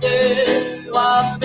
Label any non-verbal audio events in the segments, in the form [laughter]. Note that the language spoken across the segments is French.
te lo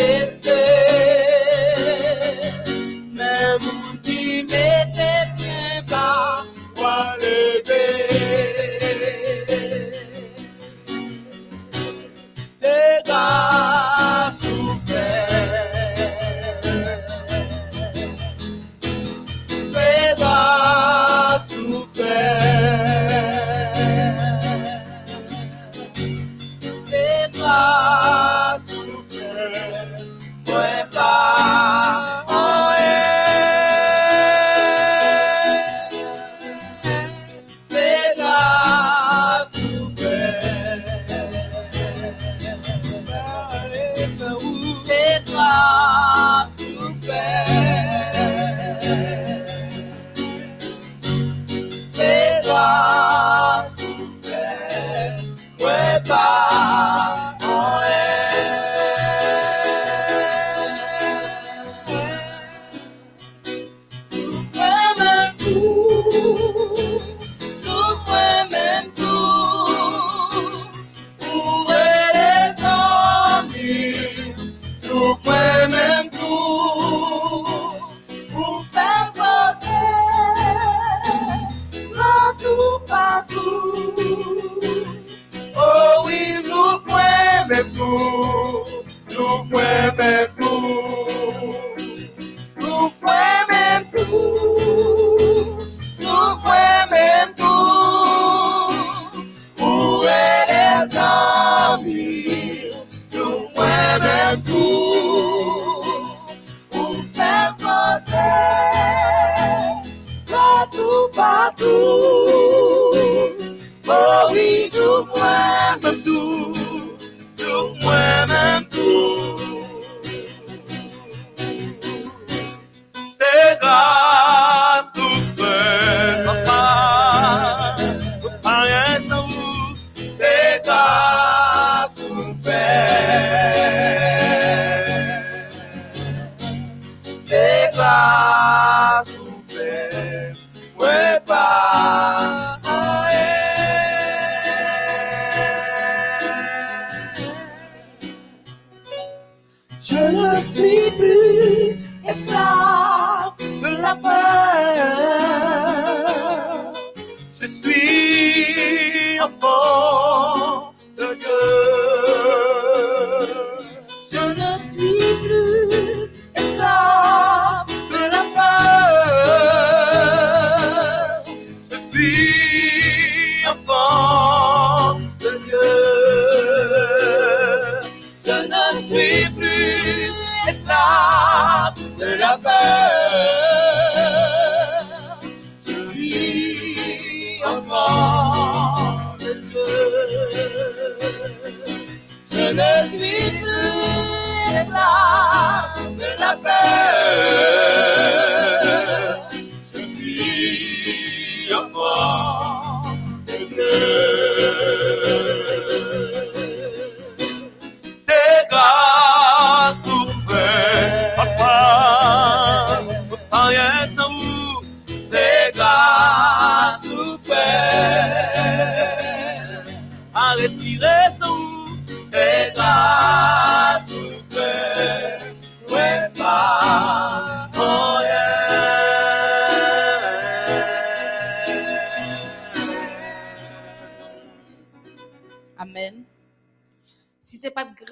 Je suis plus esclave de la peur.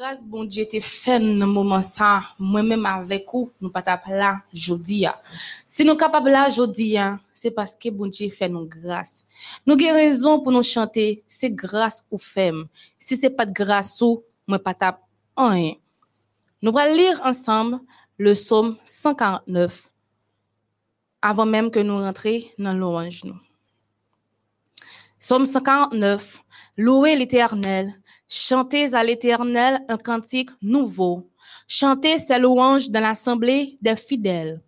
Grâce, bon Dieu te fait dans moment ça, moi-même avec vous, nous pas tap là a. Si nous capables là jodi a, c'est parce que bon Dieu fait nous grâce. Nous avons raison pour nous chanter, c'est grâce ou femme. Si c'est pas de grâce ou, moi pas tap rien. Nous allons lire ensemble le psaume 149 avant même que nous rentrions dans l'orange. Psaume 149. Louez l'Éternel. Chantez à l'Éternel un cantique nouveau. Chantez ses louanges dans l'assemblée des fidèles.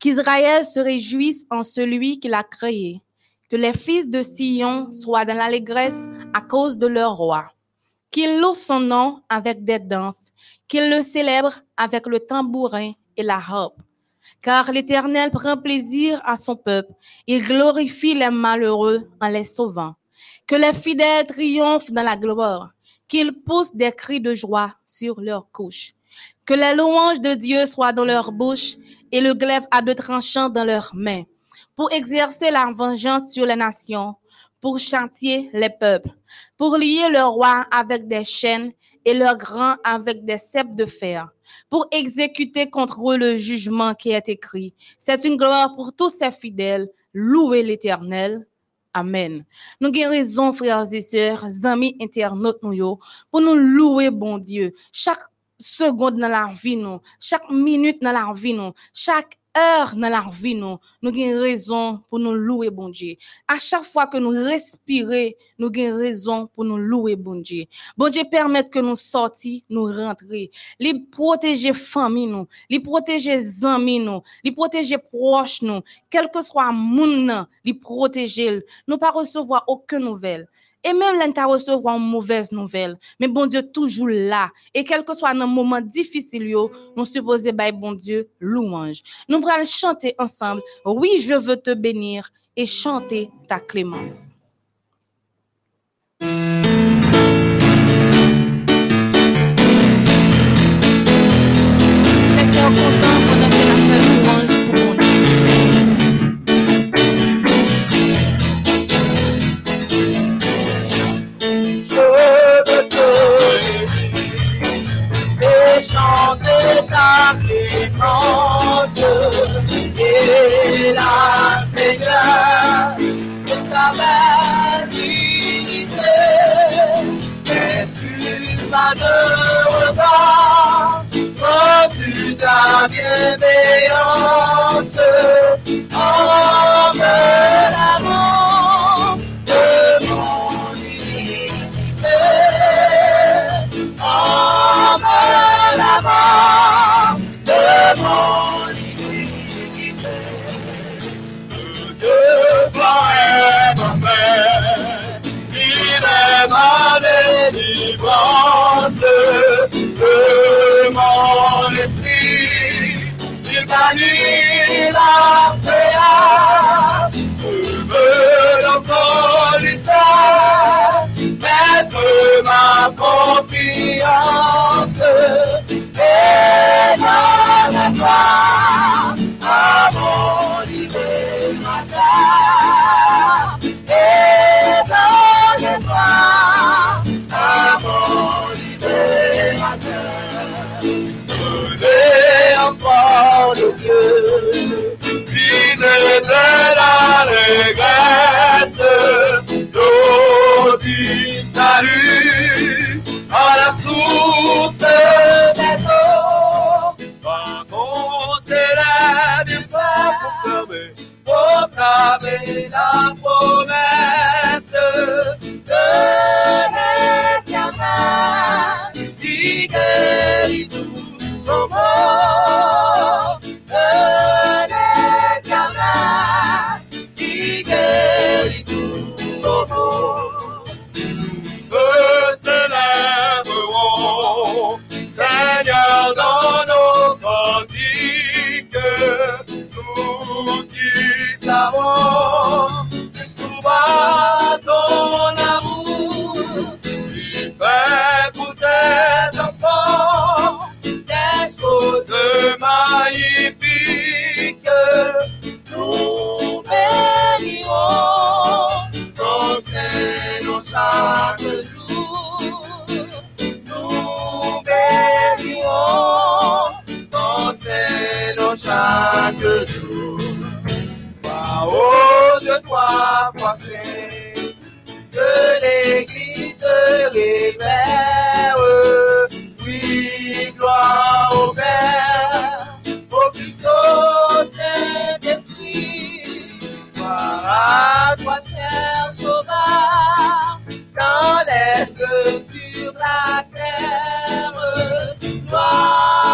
Qu'Israël se réjouisse en celui qui l'a créé. Que les fils de Sion soient dans l'allégresse à cause de leur roi. Qu'ils louent son nom avec des danses. Qu'ils le célèbrent avec le tambourin et la harpe. Car l'Éternel prend plaisir à son peuple. Il glorifie les malheureux en les sauvant. Que les fidèles triomphent dans la gloire. Qu'ils poussent des cris de joie sur leurs couches. Que les louanges de Dieu soient dans leur bouche et le glaive à deux tranchants dans leurs mains. Pour exercer la vengeance sur les nations. Pour chantier les peuples. Pour lier leurs rois avec des chaînes et leurs grands avec des ceps de fer. Pour exécuter contre eux le jugement qui est écrit. C'est une gloire pour tous ces fidèles. Louez l'éternel. Amen. Nous avons frères et sœurs, amis internautes, nous, pour nous louer, bon Dieu. Chaque seconde dans la vie, nous, chaque minute dans la vie, nous, chaque heure dans la vie, nous, nous raison pour nous louer, bon Dieu. À chaque fois que nous respirons, nous avons raison pour nous louer, bon Dieu. Bon Dieu permet que nous sortions, nous rentrions. Les protéger famille, nous, les protéger amis, nous, les protéger proches, nous, quel que soit monde, les protéger. Nous pas recevoir aucune nouvelle. Et même l'un recevoir une mauvaise nouvelle. Mais bon Dieu, toujours là. Et quel que soit un moment difficile, nous supposons, bah, bon Dieu, louange. Nous allons chanter ensemble. Oui, je veux te bénir et chanter ta clémence. Et chanter ta clémence et la Seigneur de ta vérité. Et tu m'as de regard, oh tu ta bienveillance, homme l'amour nuit la prière. Je veux dans ton mystère mettre ma confiance et dans la gloire. pleine do dia du salut à la source des eaux. Va compter la du pour de l'éternel qui guérit. jeito, sobrou. chaque jour. Nous périons, pensez-nous chaque jour. Pas haut de toi, passé, que l'Église révère. Oui, gloire au Père, au Fils, au Saint-Esprit, gloire à toi, cher. J'en laisse sur la terre. Toi,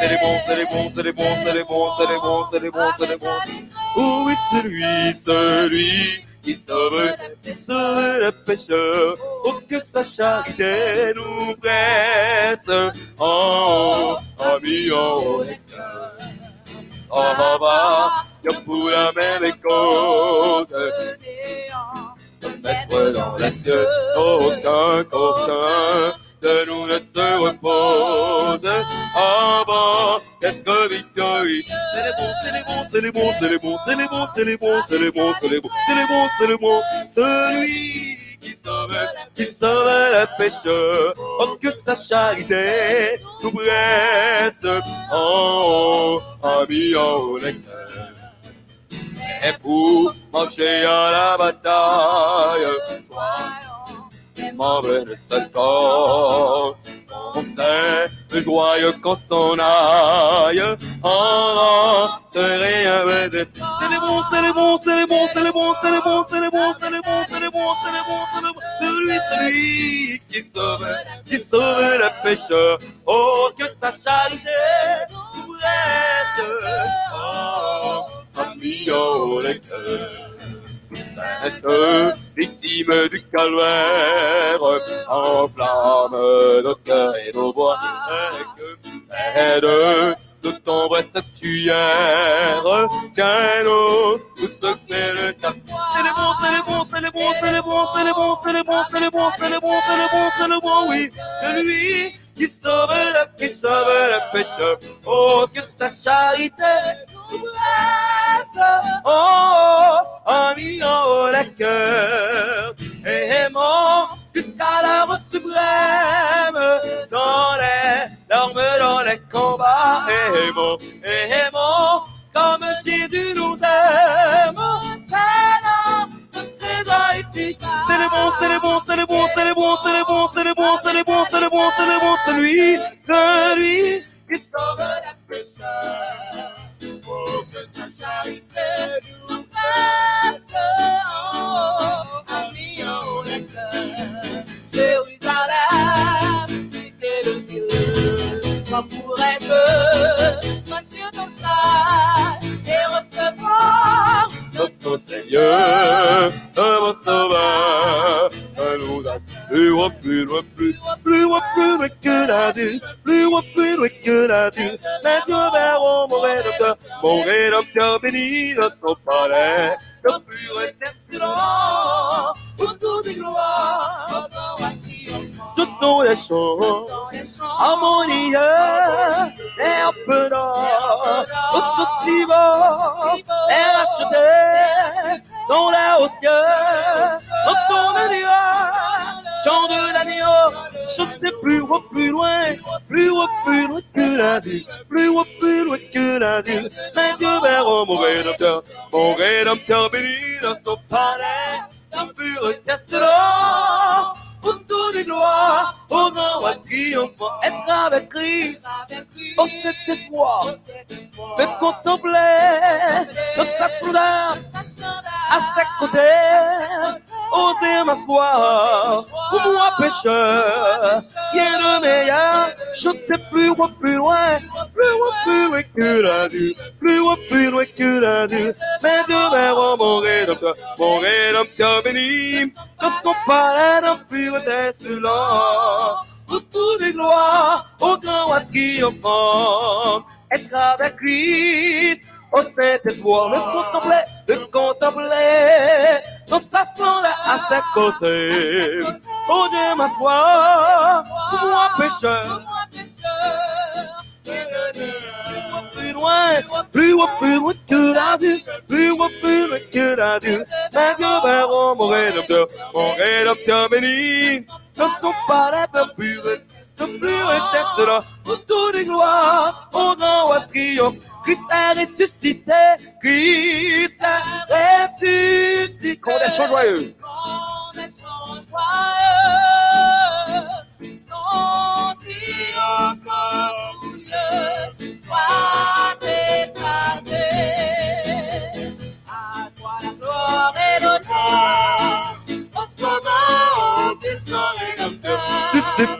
c'est les bons, c'est les bons, c'est les bons, c'est les bons, c'est les bons, c'est les bons, c'est les bons. Oui, c'est lui, celui qui sauve, qui sauve le pécheur. Oh, que sa charité c'est le bon, c'est le bon, celui qui sauve, qui sauve les pécheurs. Oh, que sa charité nous blesse. Oh, ami, oh, les cœurs. Et pour marcher à la bataille, soyons les membres de Satan. On sait joyeux qu'on s'en aille, en serait un C'est les bons, c'est les bons, c'est les bons, c'est les bons, c'est les bons, c'est les bons, c'est les bons, c'est les bons, c'est les bons, c'est les bons. Celui, celui qui sauve, qui sauve le pécheur. Oh, que sa charité nous reste. Oh, amis, oh, les cœurs. Victime du calvaire, enflamme nos cœurs et nos voix, aide de ton vrai statuaire, tiens-nous tout ce qu'est le cap. C'est les bons, c'est les bons, c'est les bons, c'est les bons, c'est les bons, c'est les bons, c'est les bons, c'est les bons, c'est les bons, c'est les bons, oui, c'est lui qui sauve le, qui sauve le pécheur. Oh, que sa charité reste. Oh, en haut le cœur. Et aimons jusqu'à l'heure suprême. Dans les larmes, dans les combats. Et aimons, et aimons comme Jésus nous aime. C'est trésor ici. C'est les bons, c'est les bons, c'est les bons, c'est les bons, c'est les bons, c'est les bons, c'est les bons, c'est les bons, c'est les bons, c'est lui, c'est lui qui sauve les pécheurs. Que sa charité nous reste en haut, amis en les cœurs. Jérusalem, cité de Dieu, quand pourrais-je marcher dans ça et recevoir notre Seigneur, mon Sauveur, nous Blue up, blue up, blue, blue up, blue, what could I do? Blue up, blue, what could I do? Let's go back one more head up, more head up, jumping in a so party. The blue and destino, who's good to grow up? Tutto è show, ammonia, è opera, ossessivo, è lasciate, non è ossia chant de l'agneau, chantez plus haut, plus loin, plus haut, plus loin que la vie, plus haut, plus loin que la vie, les yeux verront mon rédempteur, mon rédempteur béni dans son palais, la pureté des gloires, au roi triomphant, être avec Christ, oh cet espoir, de contempler de sa splendeur, à ses côtés, oser m'asseoir, pour moi pécheur, rien de meilleur, chanter plus loin, plus loin, plus loin, plus loin que la vie, plus loin, plus loin que la vie, mes yeux verront mon rédempteur, mon rédempteur béni, dans son palais d'un pureté selon, autour des gloires, au grand roi triomphant, être avec Christ, au Saint-Espoir, le contempler, le contempler, dans sa splendeur à ses côtés, Oh, m'assois, moi pécheur. moi pécheur, Plus loin, plus haut, plus loin que la vie, plus haut, plus loin que la vie. Mes yeux verront mon rédempteur, mon rédempteur béni. Ne sont pas les peuples purs, ce plus éternel, autour des gloires, au grand roi triomphe. Christ est ressuscité, Christ est ressuscité. Chaud joyeux. Échange joyeux, son triomphe glorieux, soit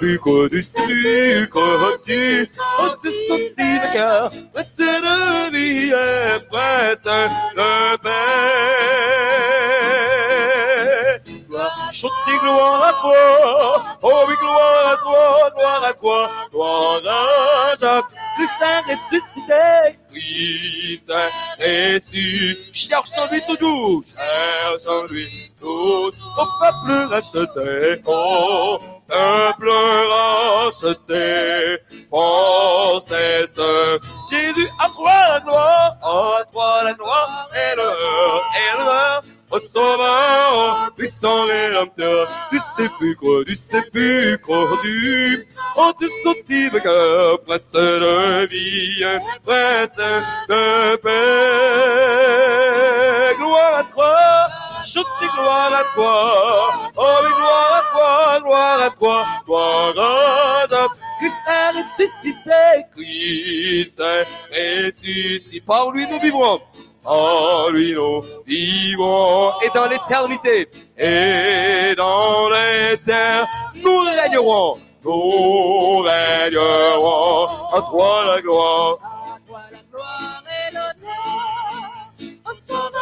Sépulcre, du sortis le cœur, de vie de paix. Gloire, à toi, oh oui, gloire à toi, gloire à toi, gloire à Jacques. Christ est ressuscité, Christ est ressuscité. Cherche en lui toujours, cherche en lui toujours. Au peuple racheté, au peuple racheté. Princesse, Jésus, à toi la gloire, à toi la gloire et l'honneur. Au sauveur, puissant rédempteur, du sépulcre, du sépulcre, du, oh, du sorti vainqueur, presse de vie, presse de paix. Gloire à toi, chantez gloire à toi, oh, oui, gloire à toi, gloire à toi, gloire à toi. Christ est ressuscité, Christ est ressuscité. Par lui nous vivons. En lui nous vivons et dans l'éternité. Et dans l'éternité, nous régnerons. Nous régnerons. En toi la gloire. À toi la gloire et l'honneur, au sauveur,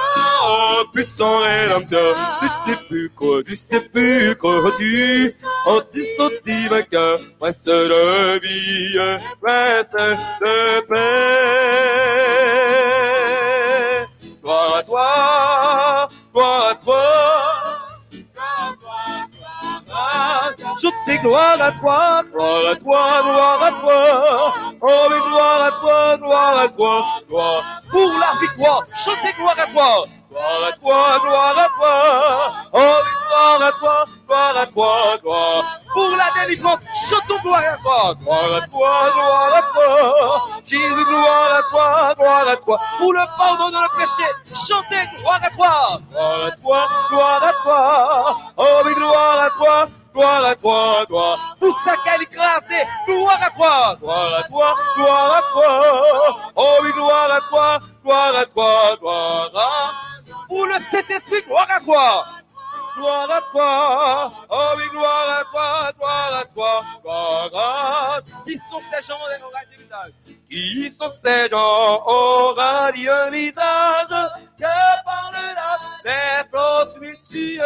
Oh, puissant rédempteur, du sépulcre, du sépulcre, tu, oh, tu vainqueur, prince de vie, prince de paix. Gloire à toi, gloire à toi, Chantez gloire à toi, gloire à toi, gloire à toi. Oh, mais gloire à toi, gloire à toi, gloire pour la victoire. Chantez gloire à toi. Gloire à toi, gloire à toi. Oh, gloire à toi, gloire à toi, gloire pour la délivrance. Chantons gloire à toi. Gloire à toi, gloire à toi. Jésus, gloire à toi, gloire à toi. Pour le pardon de nos péchés. Chantez gloire à toi. Gloire à toi, gloire à toi. Oh, mais gloire à toi. Gloire à toi, gloire. Pour sa qualité, gloire à toi. Gloire à toi, gloire à toi. Oh oui, gloire à toi, gloire à toi, gloire à Pour le Saint-Esprit, gloire à toi. Gloire à toi. Oh oui, gloire à toi, gloire à toi, gloire à Qui sont ces gens Qui sont ces gens? Au radieux visage. Que par le les flots tumultueux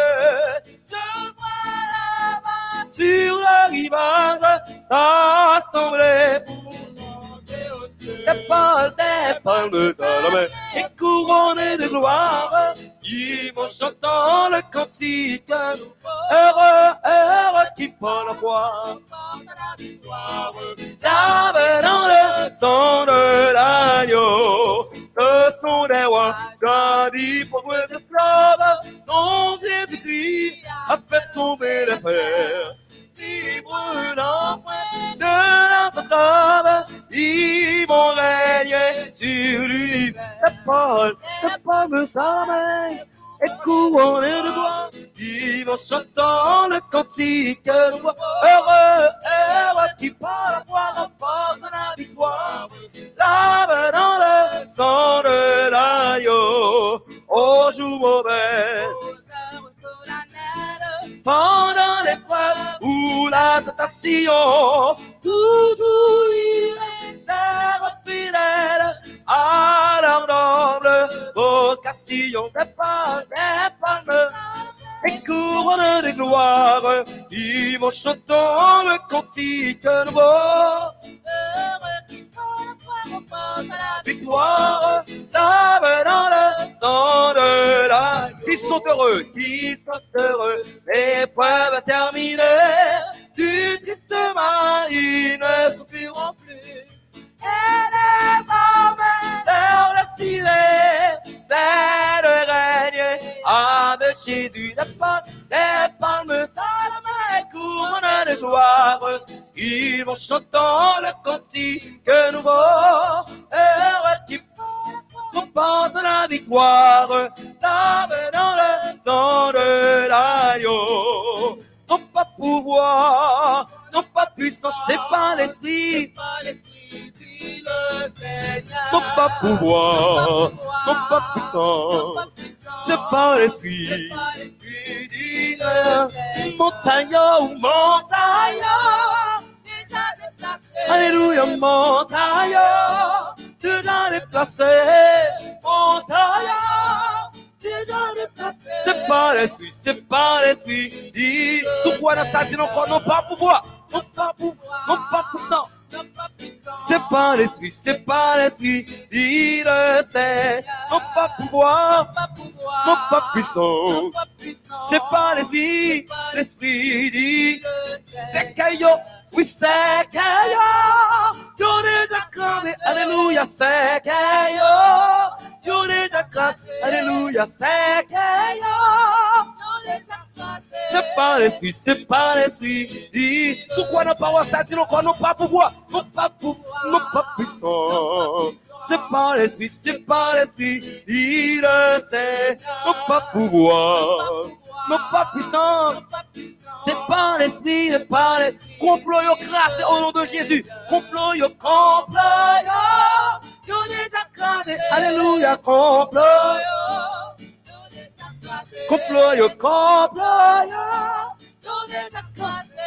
je vois là-bas sur le rivage. Assemblés monter au ciel. des palmes, des palmes de Salomé et couronnés de gloire. Ils vont chantant le cantique. Heureux, heureux qui par la victoire, lave dans le sang de l'agneau. Ce sont des rois, pour vos esclaves, dont Jésus-Christ a fait tomber les fers. Libre l'enfant de l'entrave, ils vont régner sur palmes, les palmes sans main, et couronnés de gloire, ils vont chantant le cantique de voix. Heureux, heureux qui par la foi remporte la victoire. Lave dans le sang de l'agneau, au jour mauvais. Pendant l'épreuve ou la tentation, toujours il restèrent fidèles à leur noble vocation. Des palmes, des palmes, et couronnes de gloire, ils vont chantant le cantique nouveau. heureux Victoire, lave dans le sang de la qui sont heureux, qui sont heureux, l'épreuve terminée, du tristement, ils ne soupiront plus. Et désormais, leur le c'est de régner avec Jésus, les palmes, les palmes main, couronne de gloire. Ils vont chantant le cantique nouveau, heureux qui comporte la victoire, lave dans le sang de l'agneau. Non pas pouvoir, non pas puissance, c'est pas l'esprit. Non pas pouvoir, non pas puissance, c'est pas l'esprit. Montagne, montagne, déjà déplacé. Alléluia, montagne déjà déplacé. Montagne, déjà déplacé. C'est pas l'esprit, c'est pas l'esprit. Dis, sous quoi sa vie, non, non pas pouvoir, non pas pouvoir, non pas. C'est pas l'esprit, c'est pas l'esprit, dis le c'est, non pas pouvoir, non pas puissant, c'est pas l'esprit, l'esprit dit, c'est caillot, oui c'est caillot, yo. Déjà cramé, alléluia, c'est caillot, yo. Déjà cramé, alléluia, c'est caillot. C'est pas l'esprit, c'est pas l'esprit. Dis, sous quoi n'a pas ça dit non quoi non pas pouvoir, non pas pouvoir, non pas puissant. C'est pas l'esprit, c'est pas l'esprit. Il le sait, non pas pouvoir, non pas puissant. C'est pas l'esprit, c'est pas l'esprit. Complot yo crassé au nom de Jésus. Complot yo, complot yo. Yo. Alléluia, complot. Complot yo.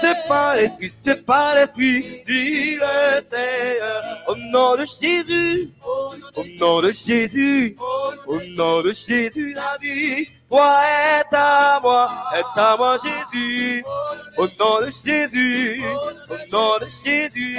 C'est pas l'esprit, c'est pas l'esprit, dit le Seigneur. Au nom de Jésus, au nom de Jésus, au nom de Jésus, la vie, toi est à moi, est à moi Jésus. Au nom de Jésus, au nom de Jésus,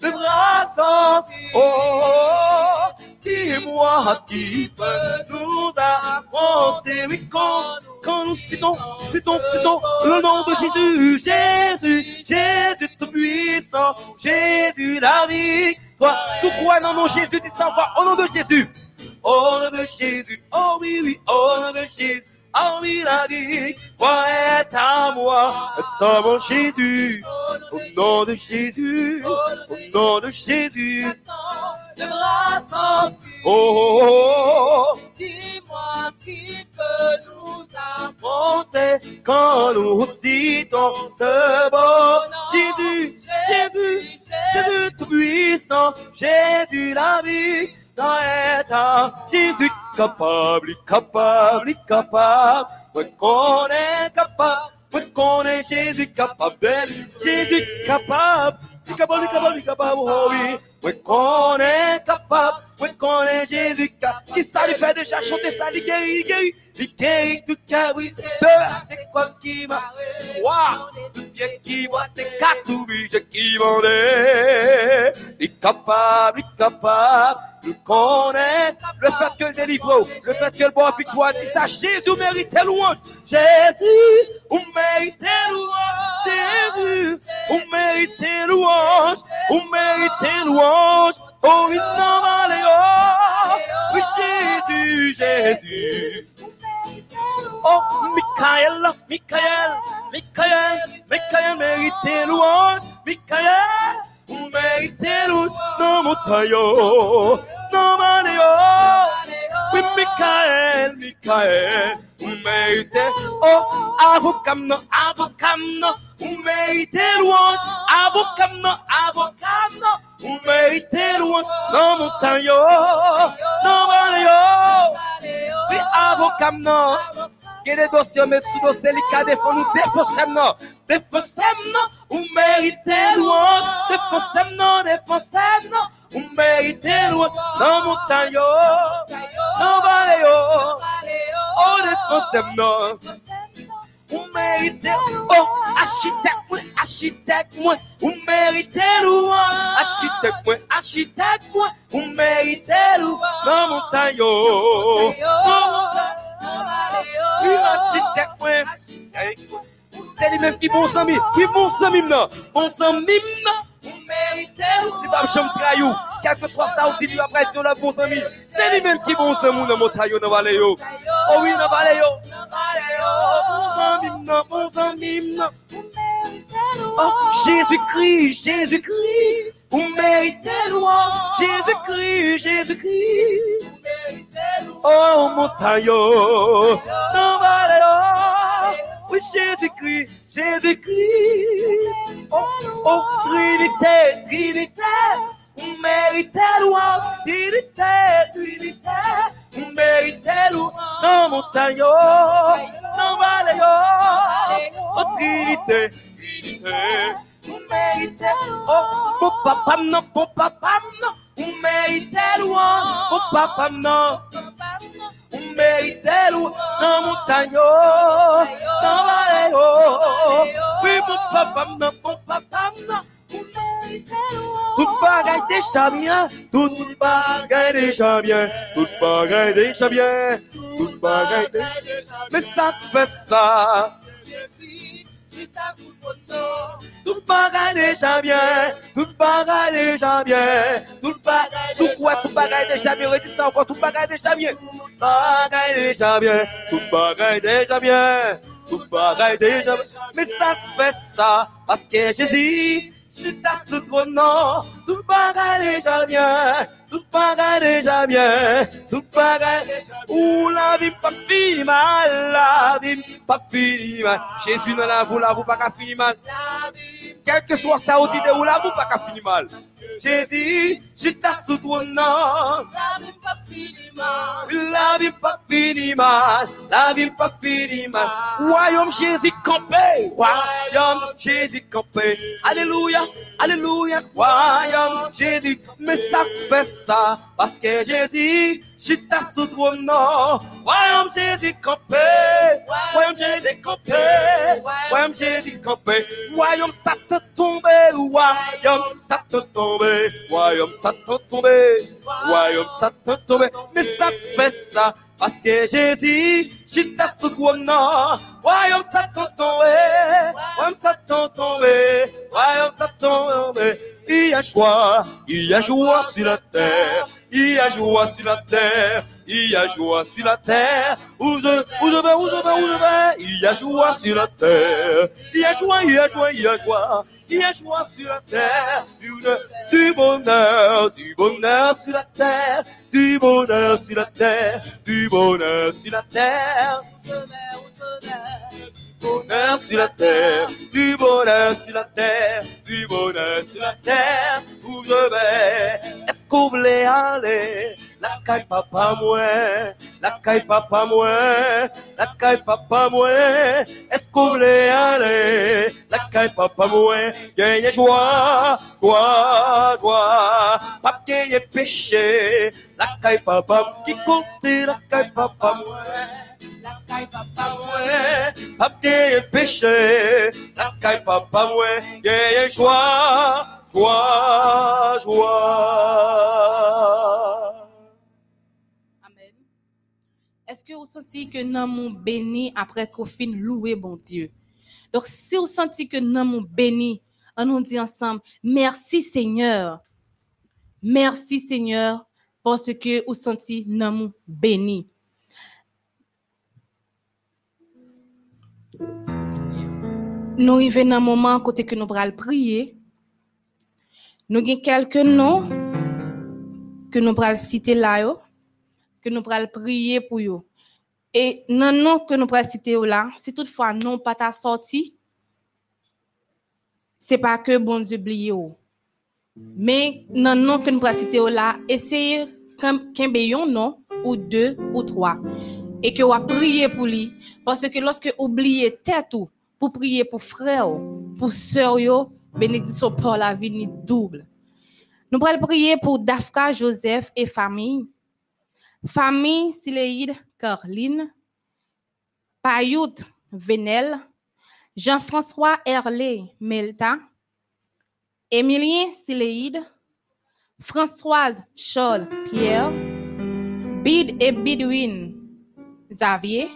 le bras sans oh, dis-moi qui peut nous affronter, oui, quand, quand nous citons, citons, citons le nom de Jésus, Jésus, Jésus tout puissant, Jésus la vie, toi, sous quoi non, non, Jésus, dis ça? Au nom de Jésus, au nom de Jésus, oh oui, oui, au nom de Jésus. Oh oui, la vie, toi est à moi, à mon Jésus, au nom de Jésus, au nom de Jésus. Le bras sans Oh, oh, oh, oh. dis-moi qui peut nous affronter quand nous citons ce beau Jésus, Jésus, Jésus tout puissant, Jésus la vie, l'état, Jésus capable, capable, capable, moi qu'on est capable, moi qu'on est Jésus capable, Jésus capable, capable, capable, capable, oh oui, moi qu'on est capable, moi qu'on est Jésus capable, qui ça lui fait déjà chanter ça, il guérit, guérit, il guérit tout cœur, oui, deux, c'est quoi qui m'a, Wow, bien qui voit tes quatre oubliges qui vendaient. Il est capable, il est capable, le connaît. Le fait que le délivre, le fait que le bon victoire, dit ça, Jésus mérite tes louanges. Jésus, on mérite tes louanges. Jésus, on mérite tes louanges. On mérite tes louanges. Oh, oui, non, allez, oh. Oui, Jésus, Jésus. Oh, Michael, Michael, Michael, Michael mérite tes louanges. Michael, vous méritez louanges. Non, mon taillot, non, manéo. Oui, Michael, Michael, vous méritez. Oh, avocat, non, avocat, non. Vous méritez louanges. Avocat, non, avocat, non. Vous méritez louanges. Non, mon taillot, non, manéo. Oui, avocat, non. Gen de dosyo met sou dosye li ka defon nou. Defonsem nan Defonsem nan, ou merite louange defonsem nan Ou merite louange yo, nan vale yo. Oh defonsem nan Ou merite, oh architect mwen, architect mwen Ou merite louange Architect mwen, architect mwen Ou merite louange Nan montan yo Nan montan yo Oui, architecte, moi. C'est lui-même qui bon sami. Oui, bon sami, non. Bon non. Il va me chambre Quel que soit ça, aussi, lui après, sur la bon sami. C'est lui-même qui bon sami, dans mon taillot, dans vallée, Oh oui, dans vallée, yo. Bon sami, non. Bon non. Oh, Jésus-Christ, Jésus-Christ. Vous méritez louange, Jésus-Christ, Jésus-Christ. Oh, montagne, non, oui, Jésus-Christ, Jésus-Christ. Oh, oh, Trinité, Trinité. Vous méritez louange, Trinité, Trinité. Vous méritez louange, non, montagne, non, vallée, oh, Trinité, Trinité. Vous méritez, oh, mon papa, non, mon papa, non. Vous méritez louange, mon papa, non. Vous méritez louange, non, montagne, non, vallée, oh. Oui, mon papa, non, mon papa, non. Vous méritez louange. Tout bagaille déjà bien, tout bagaille déjà bien, tout bagaille déjà bien, tout bagaille déjà bien. Mais ça fait ça. Tout bagaille déjà bien, tout bagaille déjà bien, tout bagaille. Sous quoi tout bagaille déjà bien, redis ça encore, tout bagaille déjà bien. Tout bagaille déjà bien, tout bagaille déjà bien, tout bagaille déjà bien. Mais ça fait ça parce que Jésus, je ton nom, tout bagaille déjà bien, tout bagaille déjà bien, tout bagaille. Ouh, la vie pas fini mal, la vie pas fini mal. Jésus dans la vous, la vous pas qu'à finir mal. Quel que soit ça, on dit de où la vous pas qu'à finir mal? Jésus, je sous ton nom. La vie pas fini mal. La vie pas fini mal, la vie pas fini mal. Royaume Jésus campé, royaume Jésus campé. Alléluia, alléluia, royaume Jésus. Mais ça fait ça parce que Jésus, je sous ton nom. Royaume Jésus campé, royaume Jésus campé, royaume Jésus campé. Royaume ça te tombé, royaume ça te tombé, royaume ça te tombé, royaume ça te tombé. Mais ça fait ça parce que Jésus, je sous ton nom. Royaume ça te tombé, royaume ça te tombé, royaume ça te tombé. Il y a joie, il y a joie sur la terre. Il y a joie sur la terre, il y a joie sur la terre. Où je, où je vais, où je vais, où je vais, il y a joie sur la terre. Il y a joie, il y a joie, il y a joie, il y a joie sur la terre. Du, du bonheur, du bonheur sur la terre, du bonheur sur la terre, du bonheur sur la terre. Je vais où je vais. bonheur sur la terre, du bonheur sur la terre, du bonheur sur la terre, où je vais. Est-ce qu'on voulait aller? La caille papa la caille papa moi, la caille papa moi. Est-ce qu'on voulait aller? La caille papa moi, gagner joie, joie, joie. Pas gagner péché, la caille papa qui comptait, la caille papa moi. La papa de péché, la caille papa yeah, joie, joie, joie. Amen. Est-ce que vous sentez que nous sommes bénis après qu'on fin louer bon Dieu? Donc, si vous sentez que nous sommes bénis, on nous dit ensemble, merci Seigneur. Merci Seigneur, parce que vous sentez nous sommes Nous arrivons dans un moment côté que nous allons prier. Nous avons quelques noms que nous allons citer là, que nous allons prier pour eux. Et dans nom que nous allons citer là, si toutefois non pas ta sorti, c'est pas que bon Dieu. Mais dans nom que nous allons citer là, essayez qu'un non ou deux ou trois et que vous prier pour lui parce que lorsque vous oubliez tête ou pour prier pour frère, pour sœur bénédiction pour la vie ni double. Nous allons prier pour Dafka Joseph et famille. Famille Sileide Caroline, Payout Venel, Jean-François Herlé Melta, Émilien Sileide, Françoise Scholl Pierre, Bid et Bidwin Xavier,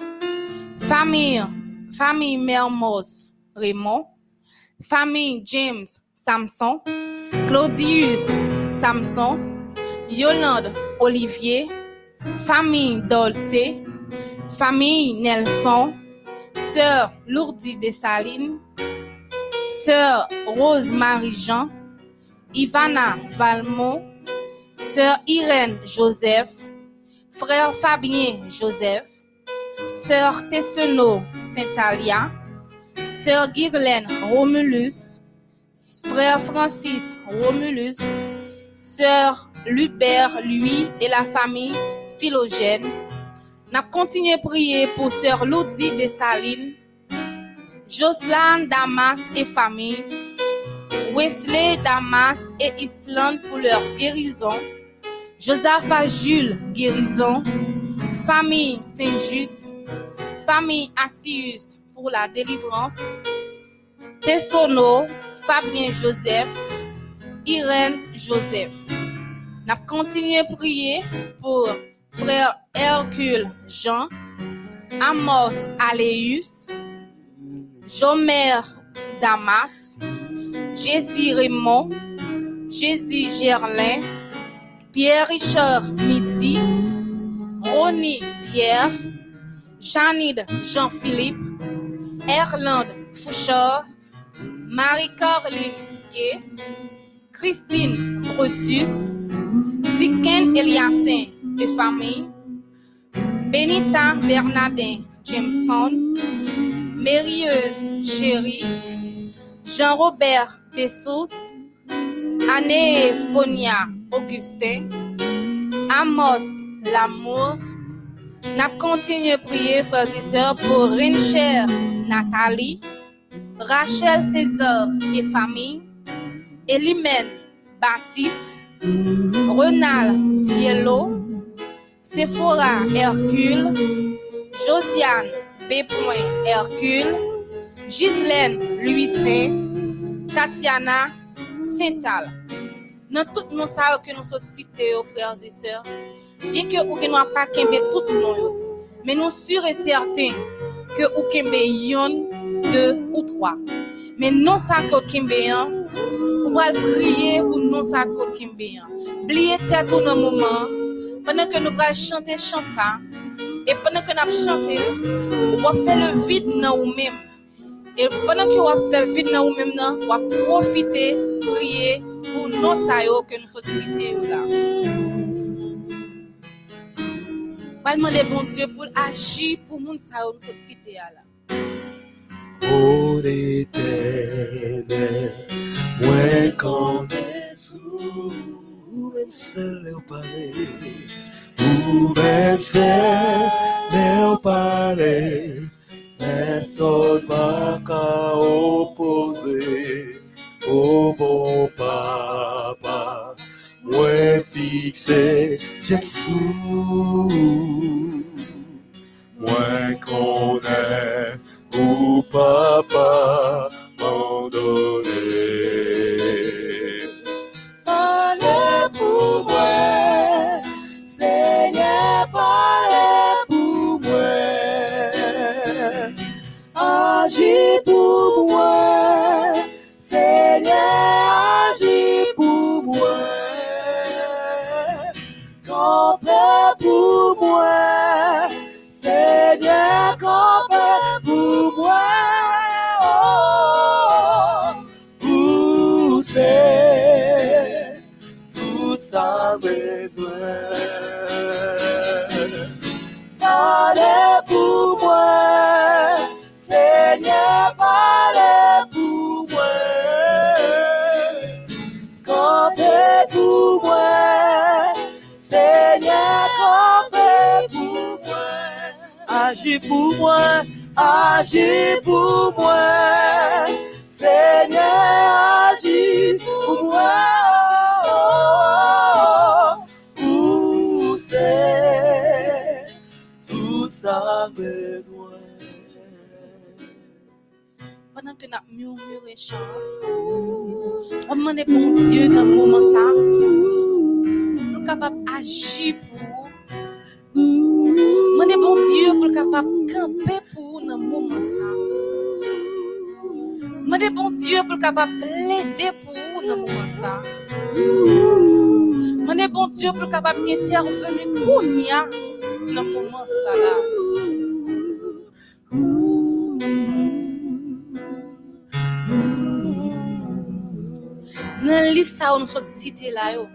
Famille, famille Mermoz Raymond. Famille James Samson. Claudius Samson. Yolande Olivier. Famille Dolce. Famille Nelson. Sœur Lourdes Dessalines. Sœur Rose-Marie Jean. Ivana Valmont. Sœur Irène Joseph. Frère Fabien Joseph. Sœur Tesseno Saint-Alia. Sœur Guirlaine Romulus. Frère Francis Romulus. Sœur Lubert, lui et la famille Philogène. N'a continué à prier pour Sœur Lodi Dessalines. Jocelyn Damas et famille. Wesley Damas et Islande pour leur guérison. Josaphat Jules guérison. Famille Saint-Just. Famille Assius pour la délivrance. Tessono, Fabien Joseph. Irène Joseph. N'a continué à prier pour frère Hercule Jean. Amos Aléus. Jomer Damas. Jésus Raymond, Jésus Gerlin, Pierre-Richard Midi, Ronnie Pierre, Janide Jean-Philippe, Erlande Fouchard, Marie-Caroline Gay, Christine Brutus, Dicken Eliassin et famille, Benita Bernardin Jameson, Mérieuse Chérie, Jean-Robert Dessous, Anne Fonia Augustin, Amos Lamour. N'a continué à prier, frères pour Rincher Nathalie, Rachel César et famille, Elimène Baptiste, Renal Viello, Sephora Hercule, Josiane B. Hercule, Gislaine Louis Tatiana Saint-Al. Dans tout nous ça que nous sommes cités, frères et sœurs, bien que nous n'avons pas kembe tout nous, mais nous sûrs et certains que nous kembe yon, deux ou trois. Mais non ça que kembe yon, on va prier pour non ça que kembe yon. Blier tête au moment, pendant que nous allons chanter chanson, et pendant que nous chanter, on va faire le vide dans nous-mêmes. Et pendant que vous faites vide dans vous-même, vous allez profiter, prier pour nos saillots que nous sommes là. Vous allez demander bon Dieu pour agir pour nous saillots nous sommes cités là. Ô éternel, moi ou même au palais, ou même seul. Personne pas qu'à opposer au bon papa. Moi fixé, j'ai sous. Moi connais où papa m'en donné. Parlez pour moi, Seigneur, parlez pour moi. Agis pour moi, pour moi, Seigneur, campez pour moi. Oh, c'est tout ça besoin. Parlez pour moi, Seigneur, parlez pour moi. Comptez pour moi, Agis pour moi, agis pour moi. Seigneur, agis pour moi. Où c'est tout ça besoin? Pendant que nous murmurons chant, on demande bon Dieu dans le moment ça, nous sommes capables d'agir pour. Mwen de bon Diyo pou l kapap kampe pou ou nan mouman sa. Mwen de bon Diyo pou l kapap lede pou ou nan mouman sa. Mwen de bon Diyo pou l kapap eti a revenu kounya nan mouman sa la. Nan li sa ou nou sot site la yo.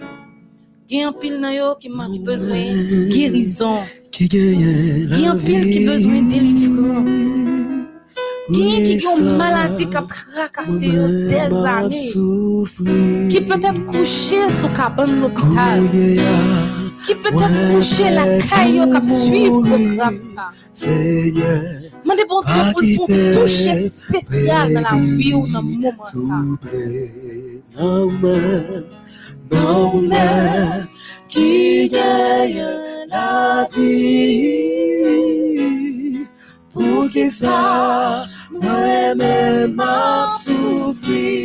Gen un pile nan yo qui manque besoin guérison. Qui gagne Gen un pile qui besoin délivrance. Gen qui ont une maladie qui a tracassé yo des années. Qui peut-être couché sous cabane l'hôpital. Qui peut-être couché la caille qui a suivre le programme. Seigneur, Mandez bon Dieu pour le toucher spécial dans la vie ou dans le moment même, qui gagne la vie. Pour que ça, moi-même m'a souffri.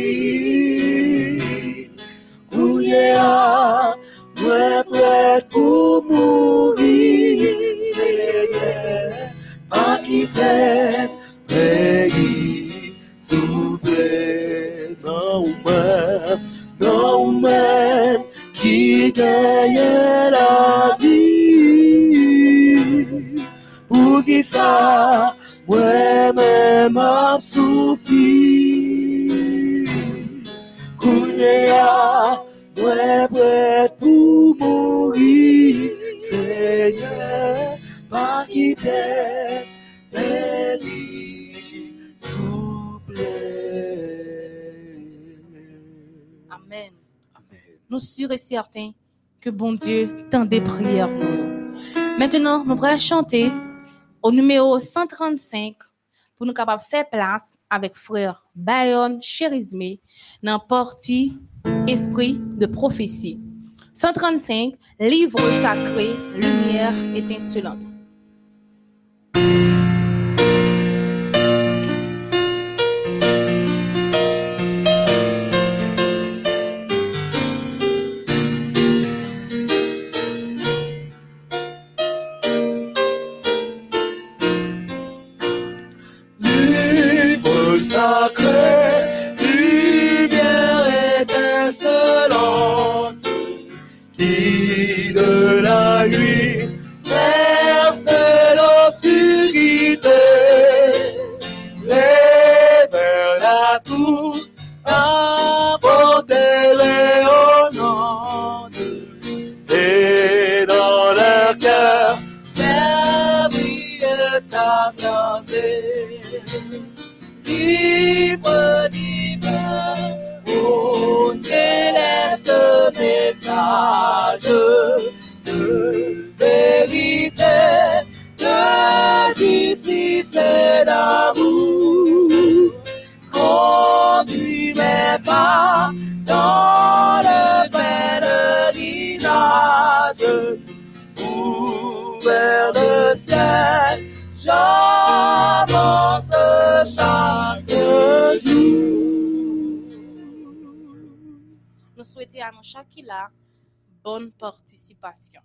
Kounia, moi prêt pour mourir, Seigneur, pas quitter pays, souple, non même, non même, qui gagne la vie. Pour qui ça, moi-même m'a souffri. Kounia, moi prêt pour mourir, Seigneur, pas quitter pays, souple. Amen. Nous sûrs et certains bon Dieu tend des prières. Maintenant, nous allons chanter au numéro 135 pour nous capables faire place avec frère Bayon Cherizme dans partie Esprit de prophétie. 135, livre sacré, lumière étincelante. Qui Nous souhaitons à nous chacun bonne participation.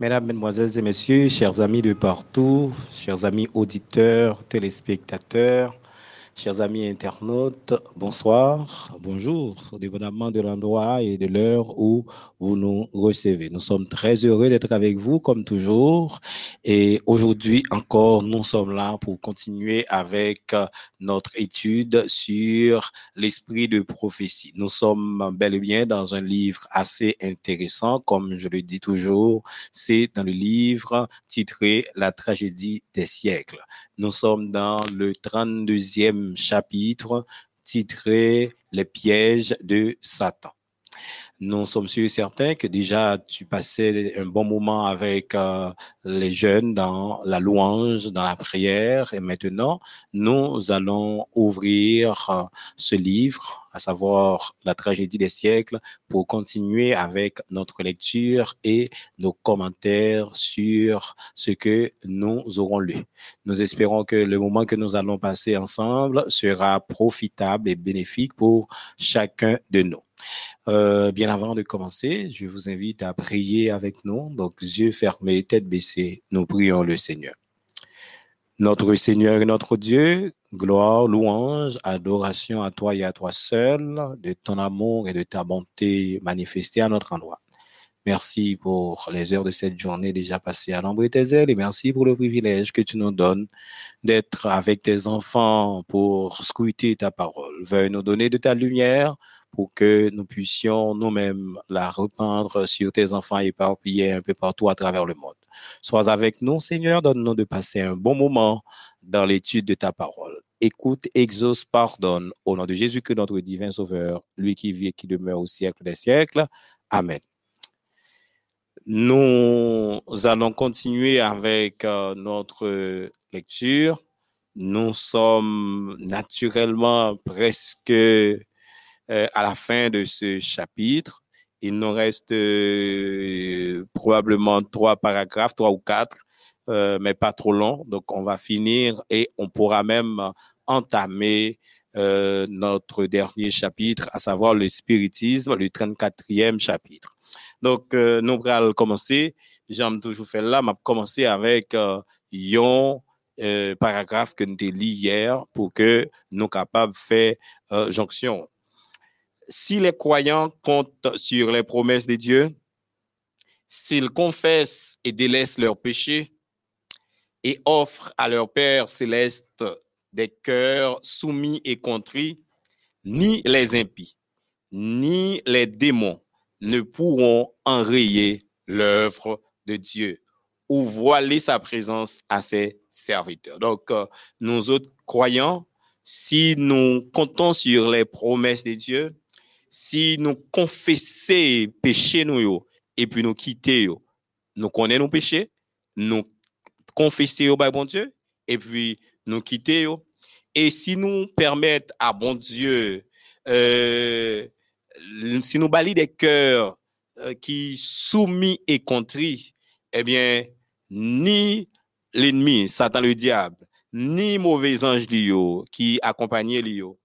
Mesdames, Mesdemoiselles et Messieurs, chers amis de partout, chers amis auditeurs, téléspectateurs, Chers amis internautes, bonsoir, bonjour, dépendamment de l'endroit et de l'heure où vous nous recevez. Nous sommes très heureux d'être avec vous comme toujours et aujourd'hui encore, nous sommes là pour continuer avec notre étude sur l'esprit de prophétie. Nous sommes bel et bien dans un livre assez intéressant, comme je le dis toujours, c'est dans le livre titré La tragédie des siècles. Nous sommes dans le 32e chapitre titré Les pièges de Satan. Nous sommes sûrs et certains que déjà tu passais un bon moment avec euh, les jeunes dans la louange, dans la prière. Et maintenant, nous allons ouvrir euh, ce livre, à savoir la tragédie des siècles, pour continuer avec notre lecture et nos commentaires sur ce que nous aurons lu. Nous espérons que le moment que nous allons passer ensemble sera profitable et bénéfique pour chacun de nous. Euh, bien avant de commencer, je vous invite à prier avec nous. Donc, yeux fermés, tête baissée, nous prions le Seigneur. Notre Seigneur et notre Dieu, gloire, louange, adoration à toi et à toi seul, de ton amour et de ta bonté manifestée à notre endroit. Merci pour les heures de cette journée déjà passées à l'ombre de tes ailes et merci pour le privilège que tu nous donnes d'être avec tes enfants pour scruter ta parole. Veuille nous donner de ta lumière pour que nous puissions nous-mêmes la repeindre sur tes enfants éparpillés un peu partout à travers le monde. Sois avec nous, Seigneur, donne-nous de passer un bon moment dans l'étude de ta parole. Écoute, exauce, pardonne, au nom de Jésus que notre divin Sauveur, lui qui vit et qui demeure au siècle des siècles. Amen. Nous allons continuer avec euh, notre lecture. Nous sommes naturellement presque à la fin de ce chapitre. Il nous reste euh, probablement trois paragraphes, trois ou quatre, mais pas trop long. Donc, on va finir et on pourra même entamer notre dernier chapitre, à savoir le spiritisme, le 34e chapitre. Donc, euh, nous allons commencer. J'aime toujours faire là, m'a commencé avec euh, euh, paragraphe que nous avons lu hier pour que nous capables de faire euh, jonction. Si les croyants comptent sur les promesses de Dieu, s'ils confessent et délaissent leurs péchés et offrent à leur Père céleste des cœurs soumis et contrits, ni les impies, ni les démons, ne pourront enrayer l'œuvre de Dieu ou voiler sa présence à ses serviteurs. Donc, euh, nous autres croyants, si nous comptons sur les promesses de Dieu, si nous confessons péché nous et puis nous quittons, nous connaissons nos péchés, nous confessons au bon Dieu et puis nous quittons. Et si nous permettons à bon Dieu euh, si nous balis des cœurs euh, qui soumis et contrits, eh bien, ni l'ennemi, Satan le diable, ni mauvais ange qui accompagnait Lio,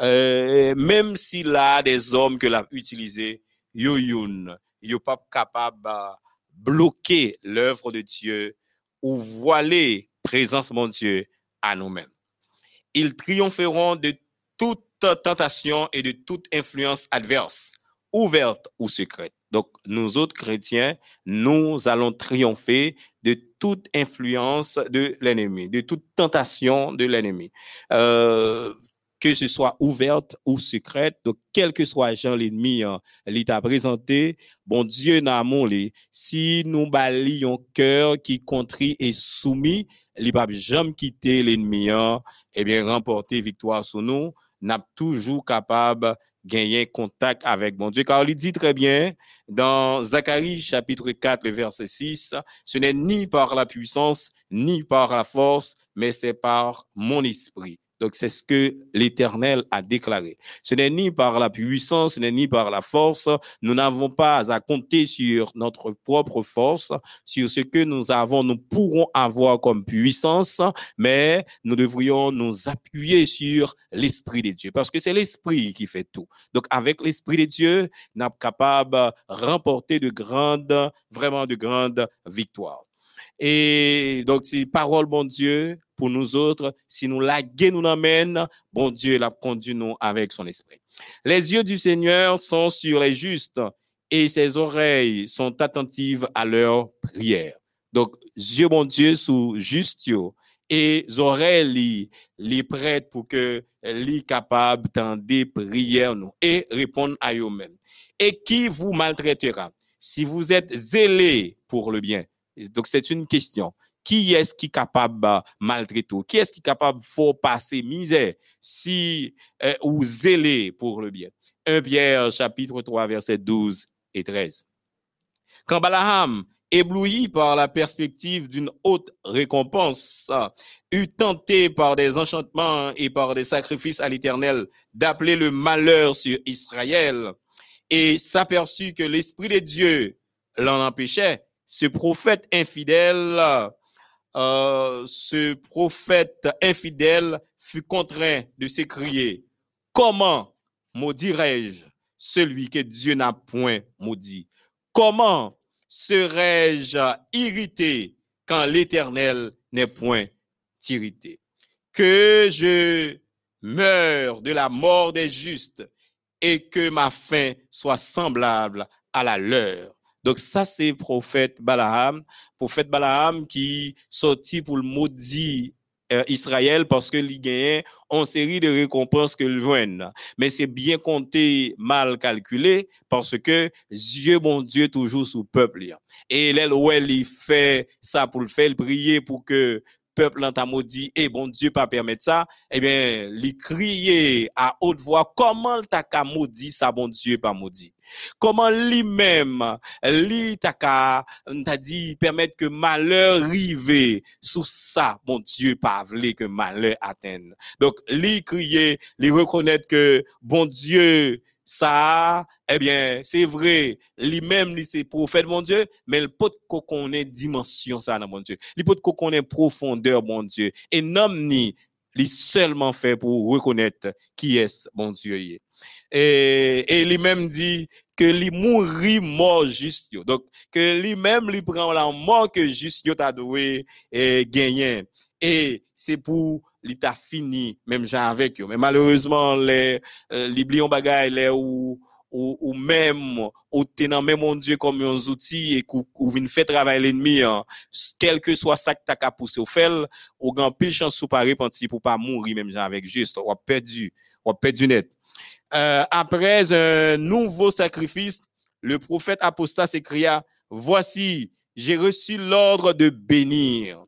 euh, même s'il a des hommes que l'a utilisé, yo youn, yo pas capable de bloquer l'œuvre de Dieu ou voiler présence mon Dieu à nous-mêmes. Ils triompheront de toute tentation et de toute influence adverse, ouverte ou secrète. Donc, nous autres chrétiens, nous allons triompher de toute influence de l'ennemi, de toute tentation de l'ennemi. Euh, que ce soit ouverte ou secrète, donc quel que soit Jean l'ennemi, hein, t'a présenté, bon Dieu n'a si nous balions cœur qui contrit et soumis, il va jamais quitter l'ennemi, hein, et bien remporter victoire sur nous, n'a toujours capable gagner contact avec mon Dieu. Car il dit très bien dans Zacharie chapitre 4, verset 6, ce n'est ni par la puissance, ni par la force, mais c'est par mon esprit. Donc c'est ce que l'Éternel a déclaré. Ce n'est ni par la puissance, ce n'est ni par la force. Nous n'avons pas à compter sur notre propre force, sur ce que nous avons, nous pourrons avoir comme puissance, mais nous devrions nous appuyer sur l'Esprit de Dieu, parce que c'est l'Esprit qui fait tout. Donc avec l'Esprit de Dieu, nous sommes capables de remporter de grandes, vraiment de grandes victoires. Et donc, c'est parole, bon Dieu, pour nous autres. Si nous la nous amène, bon Dieu l'a conduit nous avec son esprit. Les yeux du Seigneur sont sur les justes et ses oreilles sont attentives à leurs prières. Donc, Dieu, bon Dieu, sous juste et oreilles les prêtes pour que les capables des prières nous et répondre à eux-mêmes. Et qui vous maltraitera? Si vous êtes zélé pour le bien, donc, c'est une question. Qui est-ce qui est capable de maltraiter? Qui est-ce qui est capable de faire passer misère si, euh, ou zéler pour le bien? 1 Pierre, chapitre 3, verset 12 et 13. Quand Balaham, ébloui par la perspective d'une haute récompense, eut tenté par des enchantements et par des sacrifices à l'éternel d'appeler le malheur sur Israël et s'aperçut que l'Esprit de Dieu l'en empêchait, ce prophète infidèle, euh, ce prophète infidèle fut contraint de s'écrier, comment maudirais-je celui que Dieu n'a point maudit? Comment serais-je irrité quand l'Éternel n'est point irrité? Que je meure de la mort des justes et que ma fin soit semblable à la leur. Donc ça, c'est prophète Balaam. Prophète Balaam qui sortit pour le maudit euh, Israël parce que il gagne en série de récompenses que joignent. Mais c'est bien compté, mal calculé parce que Dieu, bon Dieu, toujours sous peuple. Et là, il fait ça pour le faire, prier pour que peuple en maudit et bon Dieu pas permettre ça, eh bien, lui crier à haute voix, comment t'a maudit ça, bon Dieu pas maudit? Comment lui-même, lui t'a t'a dit permettre que malheur arrive sous ça, bon Dieu pas voulu que malheur atteigne? Donc, lui crier, lui reconnaître que bon Dieu ça, eh bien, c'est vrai, lui-même, c'est prophète, mon Dieu, mais il peut qu'on connaît dimension, ça, mon Dieu. Il peut qu'on connaît profondeur, mon Dieu. Et non, ni, il seulement fait pour reconnaître qui est mon Dieu. Et, et lui-même dit que lui mourit mort juste. Donc, que lui-même, lui prend la mort que juste t'a doué et gagné. Et c'est pour l'état fini, même j'ai avec eux. Mais malheureusement, les, euh, les les ou, ou, ou même, ou tenant même mon Dieu comme un outil et ou, ou vin fait travailler l'ennemi, hein, quel que soit ça que t'as qu'à pousser au fait, ou grand pile chance sous Paris pour pas mourir, même j'ai avec juste, ou perdu, ou perdu net. Euh, après un nouveau sacrifice, le prophète apostat s'écria, voici, j'ai reçu l'ordre de bénir.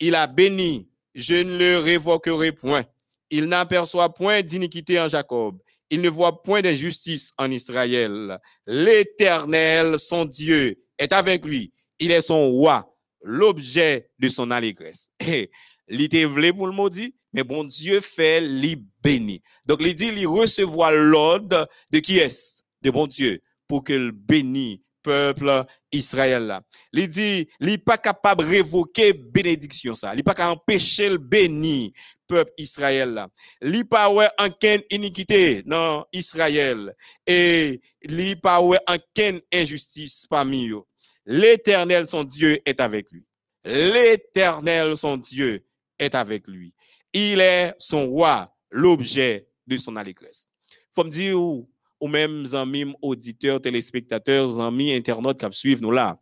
Il a béni je ne le révoquerai point. Il n'aperçoit point d'iniquité en Jacob. Il ne voit point d'injustice en Israël. L'Éternel, son Dieu, est avec lui. Il est son roi, l'objet de son allégresse. Il était pour le maudit, mais bon Dieu fait lui béni. Donc il dit, il recevoir l'ordre de qui est? De bon Dieu, pour qu'il bénisse peuple Israël là. Il dit, il n'est pas capable de révoquer bénédiction ça. Il n'est pas capable d'empêcher le béni peuple Israël là. Il n'est pas en quelle iniquité non Israël et il n'est pas en quelle injustice parmi eux. L'Éternel son Dieu est avec lui. L'Éternel son Dieu est avec lui. Il est son roi, l'objet de son allégresse. Faut me dire ou même amis auditeurs, téléspectateurs, amis internautes qui suivent nous là.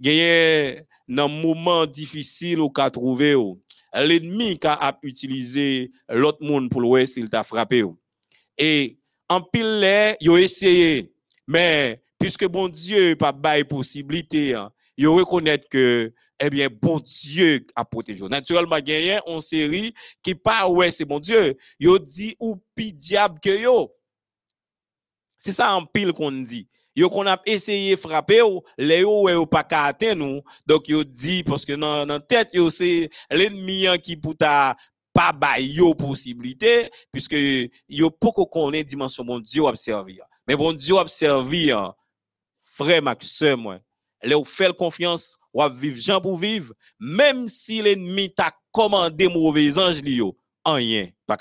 Gagné dans moment difficile ou qu'a trouvé l'ennemi qui a utilisé l'autre monde pour le s'il t'a frappé. Et en pile il a essayé mais puisque bon Dieu pas bail possibilité, hein, il reconnaître que eh bien, bon Dieu a protégé. Naturellement, gagné en série qui pas ouais, c'est bon Dieu. Il dit ou pi diable que yo. C'est ça en pile qu'on dit. Yo qu'on a essayé frapper ou les yo ou pas atteindre nous. Donc yo dit parce que dans dans tête yo c'est l'ennemi hein, qui pour ta pas yo possibilité puisque yo pas connaît dimension bon Dieu observer mais bon Dieu observer frère ma sœur moi là ou fait confiance ou vivre Jean pour vivre même si l'ennemi t'a commandé mauvais ange lio rien pas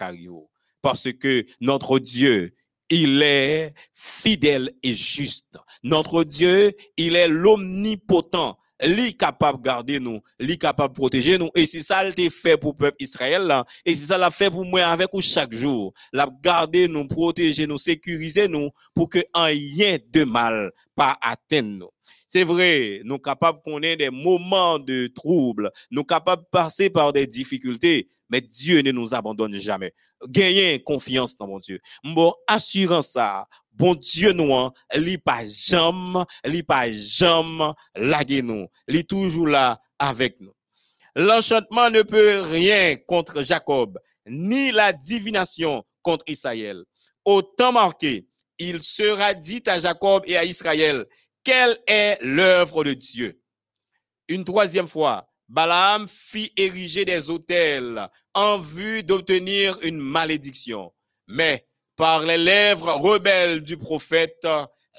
parce que notre Dieu il est fidèle et juste. Notre Dieu, il est l'omnipotent. Lui capable de garder nous, lui capable de protéger nous. Et c'est ça qu'il fait pour le peuple Israël là. Et c'est ça l'a fait pour moi avec vous chaque jour. L'a garder nous, protéger nous, sécuriser nous pour que rien de mal pas atteigne nous. C'est vrai, nous capables qu'on ait des moments de trouble, nous capables de passer par des difficultés, mais Dieu ne nous abandonne jamais. Gagnez confiance dans mon Dieu. Bon, assurant ça, bon Dieu nous, il pas jamais, il pas jamais nous. Est toujours là avec nous. L'enchantement ne peut rien contre Jacob, ni la divination contre Israël. Au temps marqué, il sera dit à Jacob et à Israël, quelle est l'œuvre de Dieu? Une troisième fois, Balaam fit ériger des autels en vue d'obtenir une malédiction. Mais par les lèvres rebelles du prophète,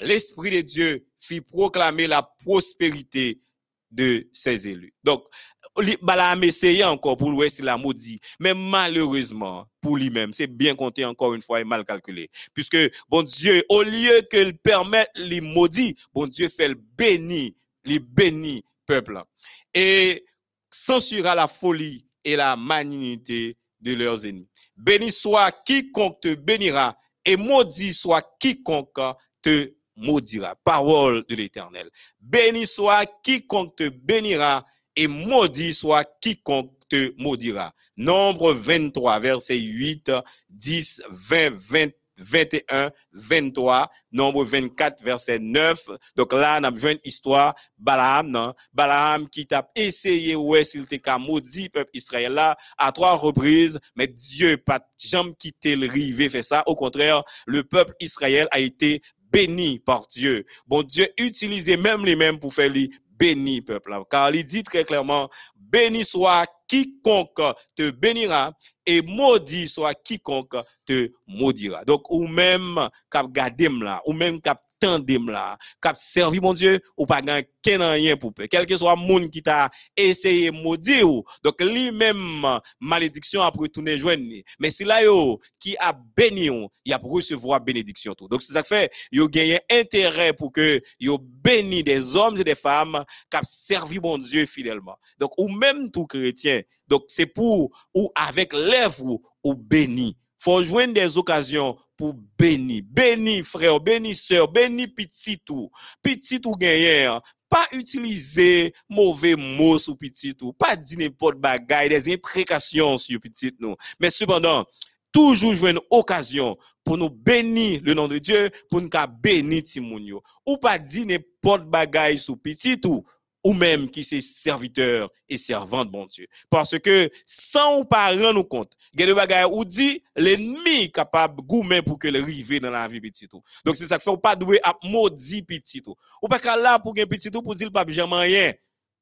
l'Esprit de Dieu fit proclamer la prospérité de ses élus. Balaam essayait encore pour l'ouest la maudit, mais malheureusement, pour lui-même, c'est bien compté encore une fois et mal calculé. Puisque, bon Dieu, au lieu qu'il permette les maudits, bon Dieu fait le béni, les bénis peuple. Et censura la folie et la malignité de leurs ennemis. Béni soit quiconque te bénira et maudit soit quiconque te maudira. Parole de l'éternel. Béni soit quiconque te bénira et maudit soit quiconque te maudira. Nombre 23, verset 8, 10, 20, 20, 21, 23, nombre 24, verset 9. Donc là, on a besoin histoire Balaam, non? Balaam qui t'a essayé, ouais, s'il était qu'à maudit peuple Israël là, à trois reprises, mais Dieu pas jamais quitté le rivet fait ça. Au contraire, le peuple Israël a été béni par Dieu. Bon, Dieu utilisait même les mêmes pour faire les béni, peuple. Car il dit très clairement, béni soit quiconque te bénira et maudit soit quiconque te maudira. Donc, ou même cap gadem là, ou même cap tandem là, cap servi mon Dieu, ou pas gagne rien pour peu. Quel que soit monde qui t'a essayé maudire, donc lui-même, malédiction a retourner joindre. Mais c'est là yo, qui a béni, il a recevoir bénédiction tout. Donc c'est ça que fait, yo gagné intérêt pour que yo béni des hommes et des femmes qui servi mon Dieu fidèlement. Donc, ou même tout chrétien, donc c'est pour, ou avec lèvres, ou béni. Faut joindre des occasions pour bénir. Bénir frère, bénir sœur, bénir petit tout. Petit tout gagné. Pas utiliser mauvais mots sur petit tout. Pas dire n'importe bagaille, des imprécations sur petit nous. Mais cependant, toujours jouer une occasion pour nous bénir le nom de Dieu, pour nous bénir Timounio. Ou pas dire n'importe bagaille sur petit tout ou même qui c'est serviteur et servant de bon Dieu. Parce que sans ou pas rendre compte, il y ou dit l'ennemi capable goumer pour que le rive dans la vie petit tout. Donc c'est ça fait ou pas doué à maudit petit tout. Ou pas là pour un petit tout pour dire pas jamais rien.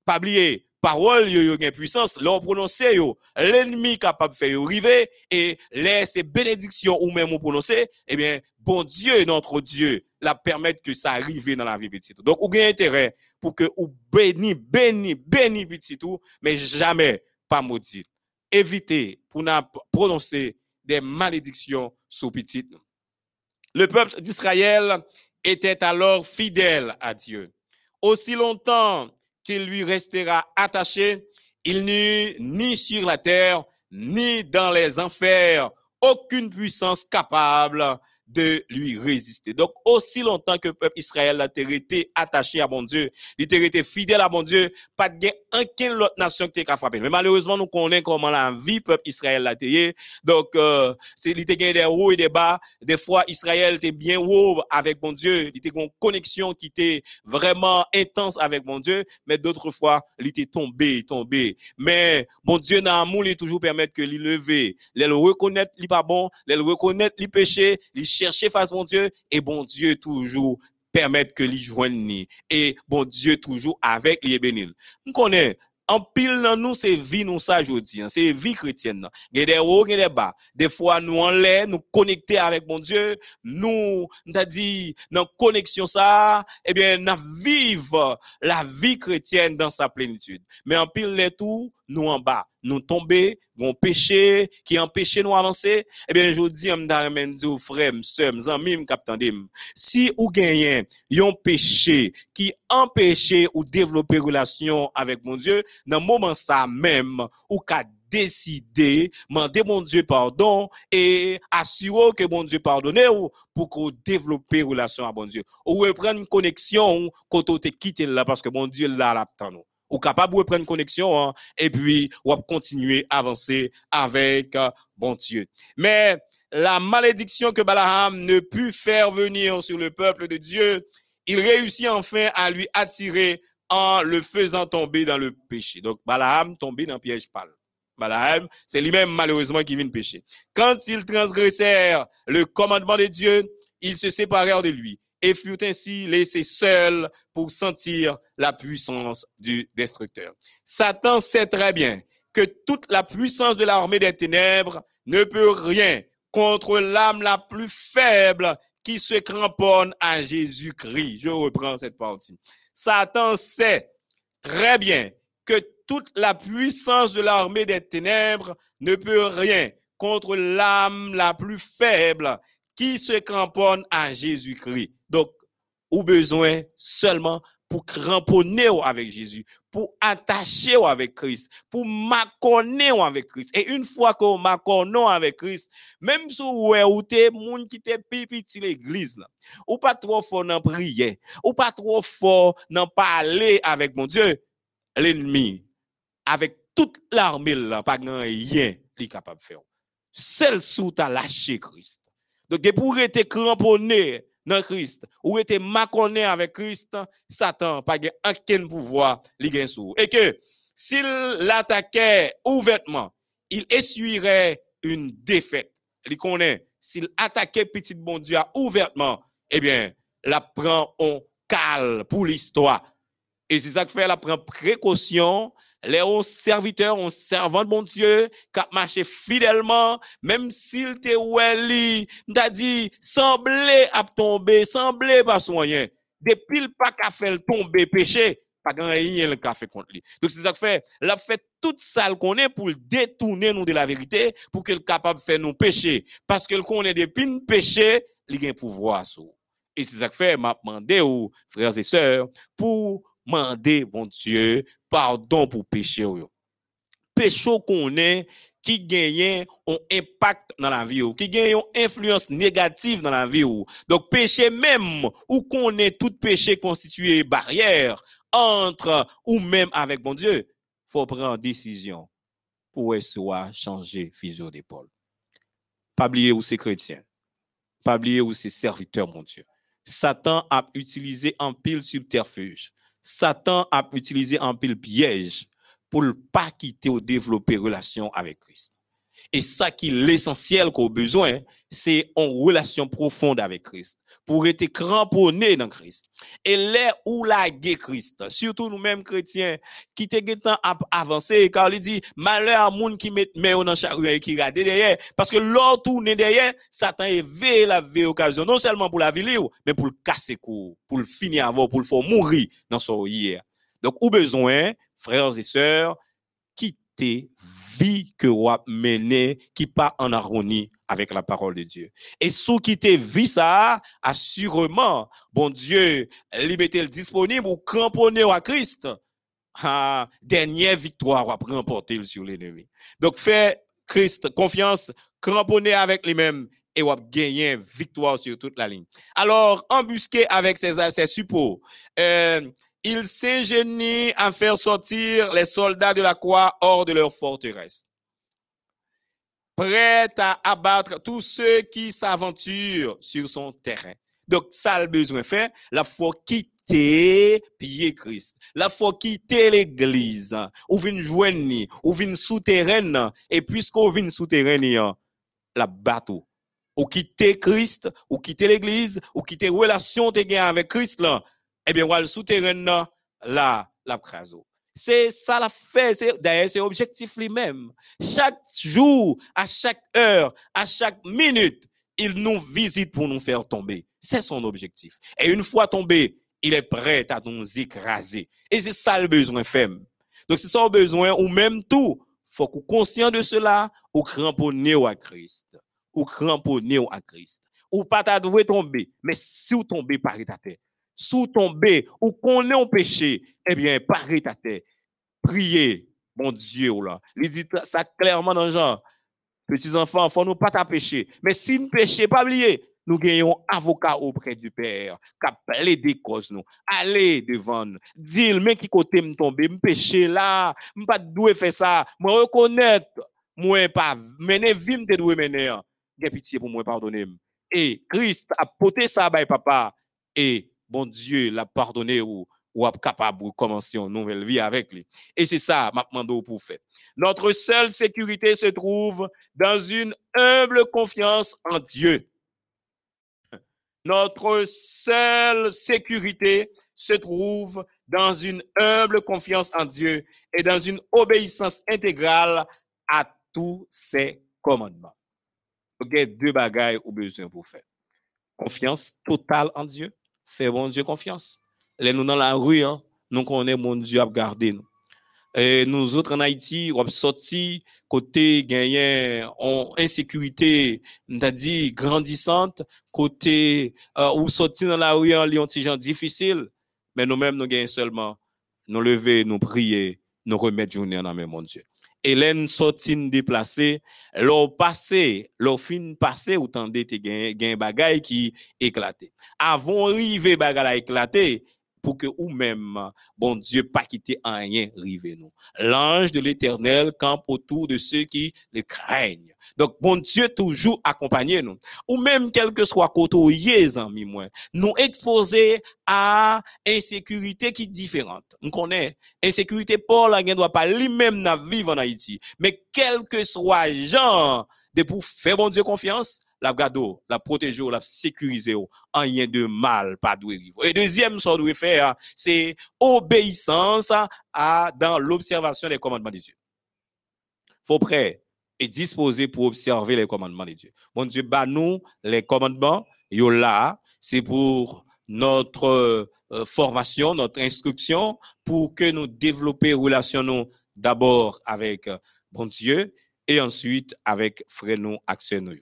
Pas oublier parole yo yo puissance l'on prononcer yo l'ennemi capable faire river et laisser bénédiction ou même prononcer eh bien bon Dieu notre Dieu la permettre que ça arrive dans la vie petit tout. Donc ou gain intérêt pour que ou béni, béni, béni petit tout, mais jamais pas maudit. Évitez pour ne prononcer des malédictions sur petit. Le peuple d'Israël était alors fidèle à Dieu. Aussi longtemps qu'il lui restera attaché, il n'eut ni sur la terre, ni dans les enfers, aucune puissance capable de lui résister. Donc, aussi longtemps que le peuple Israël a été attaché à mon Dieu, il a été fidèle à mon Dieu, pas de aucune autre nation qui a frappé. Mais malheureusement, nous connaissons comment la vie peuple Israël a été. Donc, euh, il était des hauts et des bas. Des fois, Israël était bien haut avec mon Dieu. Il était une connexion qui était vraiment intense avec mon Dieu. Mais d'autres fois, il était tombé, tombé. Mais mon Dieu, dans l'amour, il toujours permettre que il lever. Il le reconnaître, il pas bon. Il le reconnaître, il péché. Chercher face mon Dieu et bon Dieu toujours permettre que lui joigne et bon Dieu toujours avec les bénil. On connaît en pile dans nous, c'est vie nous ça aujourd'hui. Hein. C'est vie chrétienne. Des hauts, des bas. Des fois, nous en l'air, nous connecter avec mon Dieu. Nous, nous dit, dans connexion ça, eh bien, nous vivre la vie chrétienne dans sa plénitude. Mais en pile les tout, nous en bas, nous tomber, mon péché qui empêche nous avancer, eh bien, je dis, je frère, sœur, amis, si ou gagnez un péché qui empêche ou développer relation avec mon Dieu, dans moment ça même, ou qu'à décider, demander mon Dieu pardon et assurer que mon Dieu pardonne pour qu'on développe relation avec mon Dieu. Ou reprendre une connexion quand on te quitte là parce que mon Dieu là nous ou capable de prendre connexion hein, et puis ou continuer à avancer avec euh, bon Dieu. Mais la malédiction que Balaam ne put faire venir sur le peuple de Dieu, il réussit enfin à lui attirer en le faisant tomber dans le péché. Donc Balaam tombé dans le piège pâle. Balaam, c'est lui-même malheureusement qui vient pécher. Quand ils transgressèrent le commandement de Dieu, ils se séparèrent de lui et furent ainsi laissés seuls pour sentir la puissance du destructeur. Satan sait très bien que toute la puissance de l'armée des ténèbres ne peut rien contre l'âme la plus faible qui se cramponne à Jésus-Christ. Je reprends cette partie. Satan sait très bien que toute la puissance de l'armée des ténèbres ne peut rien contre l'âme la plus faible qui se cramponne à Jésus-Christ. Donc, ou besoin seulement pour cramponner avec Jésus, pour attacher avec Christ, pour m'accorder avec Christ. Et une fois qu'on m'accorde avec Christ, même si vous êtes moun qui te petit l'église ou pas trop fort dans prier, ou pas trop fort dans parler avec mon Dieu, l'ennemi, avec toute l'armée là, pas grand rien, est capable de faire. Seul sous ta lâché Christ. Donc, pour être cramponné dans Christ, ou était maconné avec Christ, Satan pas aucun pouvoir. Et que s'il l'attaquait ouvertement, il essuierait une défaite. Il connaît, s'il attaquait petit bon Dieu ouvertement, eh bien, la prend en cal pour l'histoire. Et c'est ça que fait, la prend précaution les serviteurs, on servant de mon Dieu, qui marché fidèlement, même s'il te oueli, t'a dit, semblait à tomber, semblait pas soigner. Depuis le pas qu'a fait tomber péché, pas grand rien le fait contre lui. Donc c'est ça que fait, l'a fait toute ça qu'on est pour détourner nous de la vérité, pour qu'il capable de faire nous pécher. Parce que qu'on est depuis le péché, il a un pouvoir. Et c'est ça que fait, m'a demandé aux frères et sœurs, pour demander, bon Dieu, pardon pour péché. Péché qu'on est, qui gagne un impact dans la vie, qui gagne une influence négative dans la vie. Donc, péché même, ou qu'on est tout péché constitué barrière entre ou même avec bon Dieu, faut prendre décision pour soit changer physio d'épaule. Pas oublier où c'est chrétien. Pas oublier où c'est serviteur, mon Dieu. Satan a utilisé un pile subterfuge Satan a utilisé un pile piège pour ne pas quitter ou développer relation avec Christ. Et ça qui est l'essentiel qu'on a besoin, c'est une relation profonde avec Christ. Pour être cramponné dans Christ. Et là où la Christ, surtout nous-mêmes chrétiens, qui te à avancer, car il dit, malheur à moun qui met main dans chariot et qui regarde derrière. Parce que l'autre tourne derrière, Satan est veillé la vie occasion, non seulement pour la vie, mais pour le casser pour le finir avant, pour le faire mourir dans son hier. Donc, ou besoin, frères et sœurs, quitter vie que vous mené qui pas en harmonie avec la parole de Dieu. Et sous qui te vie ça, assurément, bon Dieu, liberté disponible ou cramponné à Christ. Ah, dernière victoire à remporter sur l'ennemi. Donc, fait Christ confiance, cramponné avec lui-même et va gagner victoire sur toute la ligne. Alors, embusqué avec ses, ses suppôts, euh, il s'ingénie à faire sortir les soldats de la croix hors de leur forteresse. Prêt à abattre tous ceux qui s'aventurent sur son terrain. Donc, ça le besoin fait, la faut quitter pied Christ. La faut quitter l'église. Ou vin joindre, ou vin souterraine. Et puisqu'on vin souterraine, la bateau. Ou quitter Christ, ou quitter l'église, ou quitter relation avec Christ eh bien, le souterrain là, la craso. C'est ça la fait. D'ailleurs, c'est objectif lui-même. Chaque jour, à chaque heure, à chaque minute, il nous visite pour nous faire tomber. C'est son objectif. Et une fois tombé, il est prêt à nous écraser. Et c'est ça le besoin femme. Donc, c'est ça le besoin, ou même tout. Faut qu'on conscient de cela, ou cramponner à Christ. Ou cramponner à Christ. Ou pas t'adouer tomber. Mais si vous tombez par ta terre, sous tomber ou qu'on est en péché, eh bien, paré ta tête. Priez, mon Dieu, là. Il dit ça clairement dans genre. Petits enfants, faut nous pas ta péché. Mais si nous péché, pas oublier, nous gagnons avocat auprès du Père, qui des causes nous. Allez devant nous. Dis, mais qui côté me tomber, me péché là, me pas doué faire ça, me reconnaître, moi pas, mener vim te doué mener. J'ai pitié pour moi pardonner. Et Christ a porté ça, by papa, et bon Dieu l'a pardonné ou, ou capable de commencer une nouvelle vie avec lui. Et c'est ça, m'a demandé pour faire. Notre seule sécurité se trouve dans une humble confiance en Dieu. [laughs] Notre seule sécurité se trouve dans une humble confiance en Dieu et dans une obéissance intégrale à tous ses commandements. Ok, deux bagailles au besoin pour faire. Confiance totale en Dieu Fais bon Dieu confiance. Les nous dans la rue, hein, nous connaissons mon Dieu à garder nous. Et nous autres en Haïti, on sorti côté gagné en insécurité, dit grandissante, côté euh, ou sorti dans la rue en lion gens difficile, mais nous-mêmes nous gagnons seulement nous lever, nous prier, nous remettre journée en main mon Dieu. Hélène sorti déplacée, l'or passé, l'or fin passé, ou tendez te gen, bagay qui éclaté. Avant rive bagay éclaté, pour que ou même, bon Dieu, pas quitter rien rive nous. L'ange de l'éternel campe autour de ceux qui le craignent. Donc, bon Dieu toujours accompagné nous. Ou même, quel que soit côté amis moi, nous exposer à insécurité qui est différente. On connaît, insécurité, Paul, ne doit pas lui-même vivre en Haïti. Mais quel que soit genre, de pour faire bon Dieu confiance, la gado, la protéger, la sécuriser, en rien de mal, pas de vivre. Et deuxième, ce doit faire, c'est obéissance à, dans l'observation des commandements de Dieu. Faut prêt et disposé pour observer les commandements de Dieu. Bon Dieu, bah nous, les commandements, yo là, c'est pour notre euh, formation, notre instruction, pour que nous développions relation d'abord avec euh, bon Dieu et ensuite avec frère nous, nous.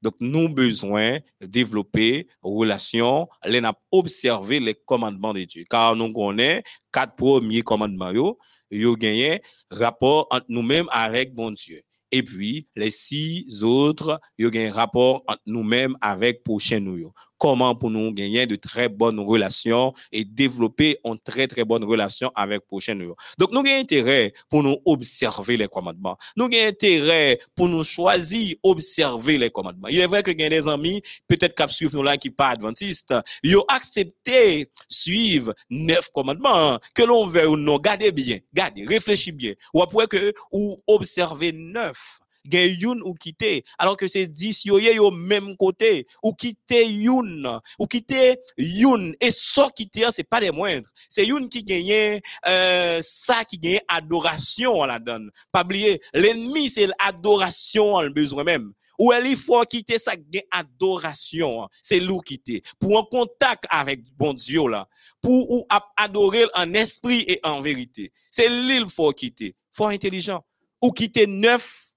Donc, nous besoin développer relation, les observer les commandements de Dieu. Car nous connaissons quatre premiers commandements, yo, yo gagné rapport entre nous-mêmes avec bon Dieu. et puis les six autres, il y a un rapport entre nous-mêmes avec prochain nous. Comment pour nous gagner de très bonnes relations et développer une très très bonne relation avec prochain. Donc, nous avons intérêt pour nous observer les commandements. Nous avons intérêt pour nous choisir observer les commandements. Il est vrai que y a des amis, peut-être qu'ils suivent nous là qui pas adventistes, ils ont accepté suivre neuf commandements que l'on veut ou non. Gardez bien, gardez, réfléchissez bien. Ou après que, ou observer neuf gen youn ou quitter alors que c'est 10 yo yo même côté ou quitter youn ou quitter youn et so quitter c'est pas des moindres. C'est youn qui gagne euh, ça qui gagne adoration à la donne. Pas oublier l'ennemi c'est l'adoration en besoin même. Ou il faut quitter gagne adoration c'est l'ou quitter. Pour un contact avec bon Dieu là. Pour ou adorer en esprit et en vérité. C'est l'île faut quitter. Faut intelligent. Ou quitter neuf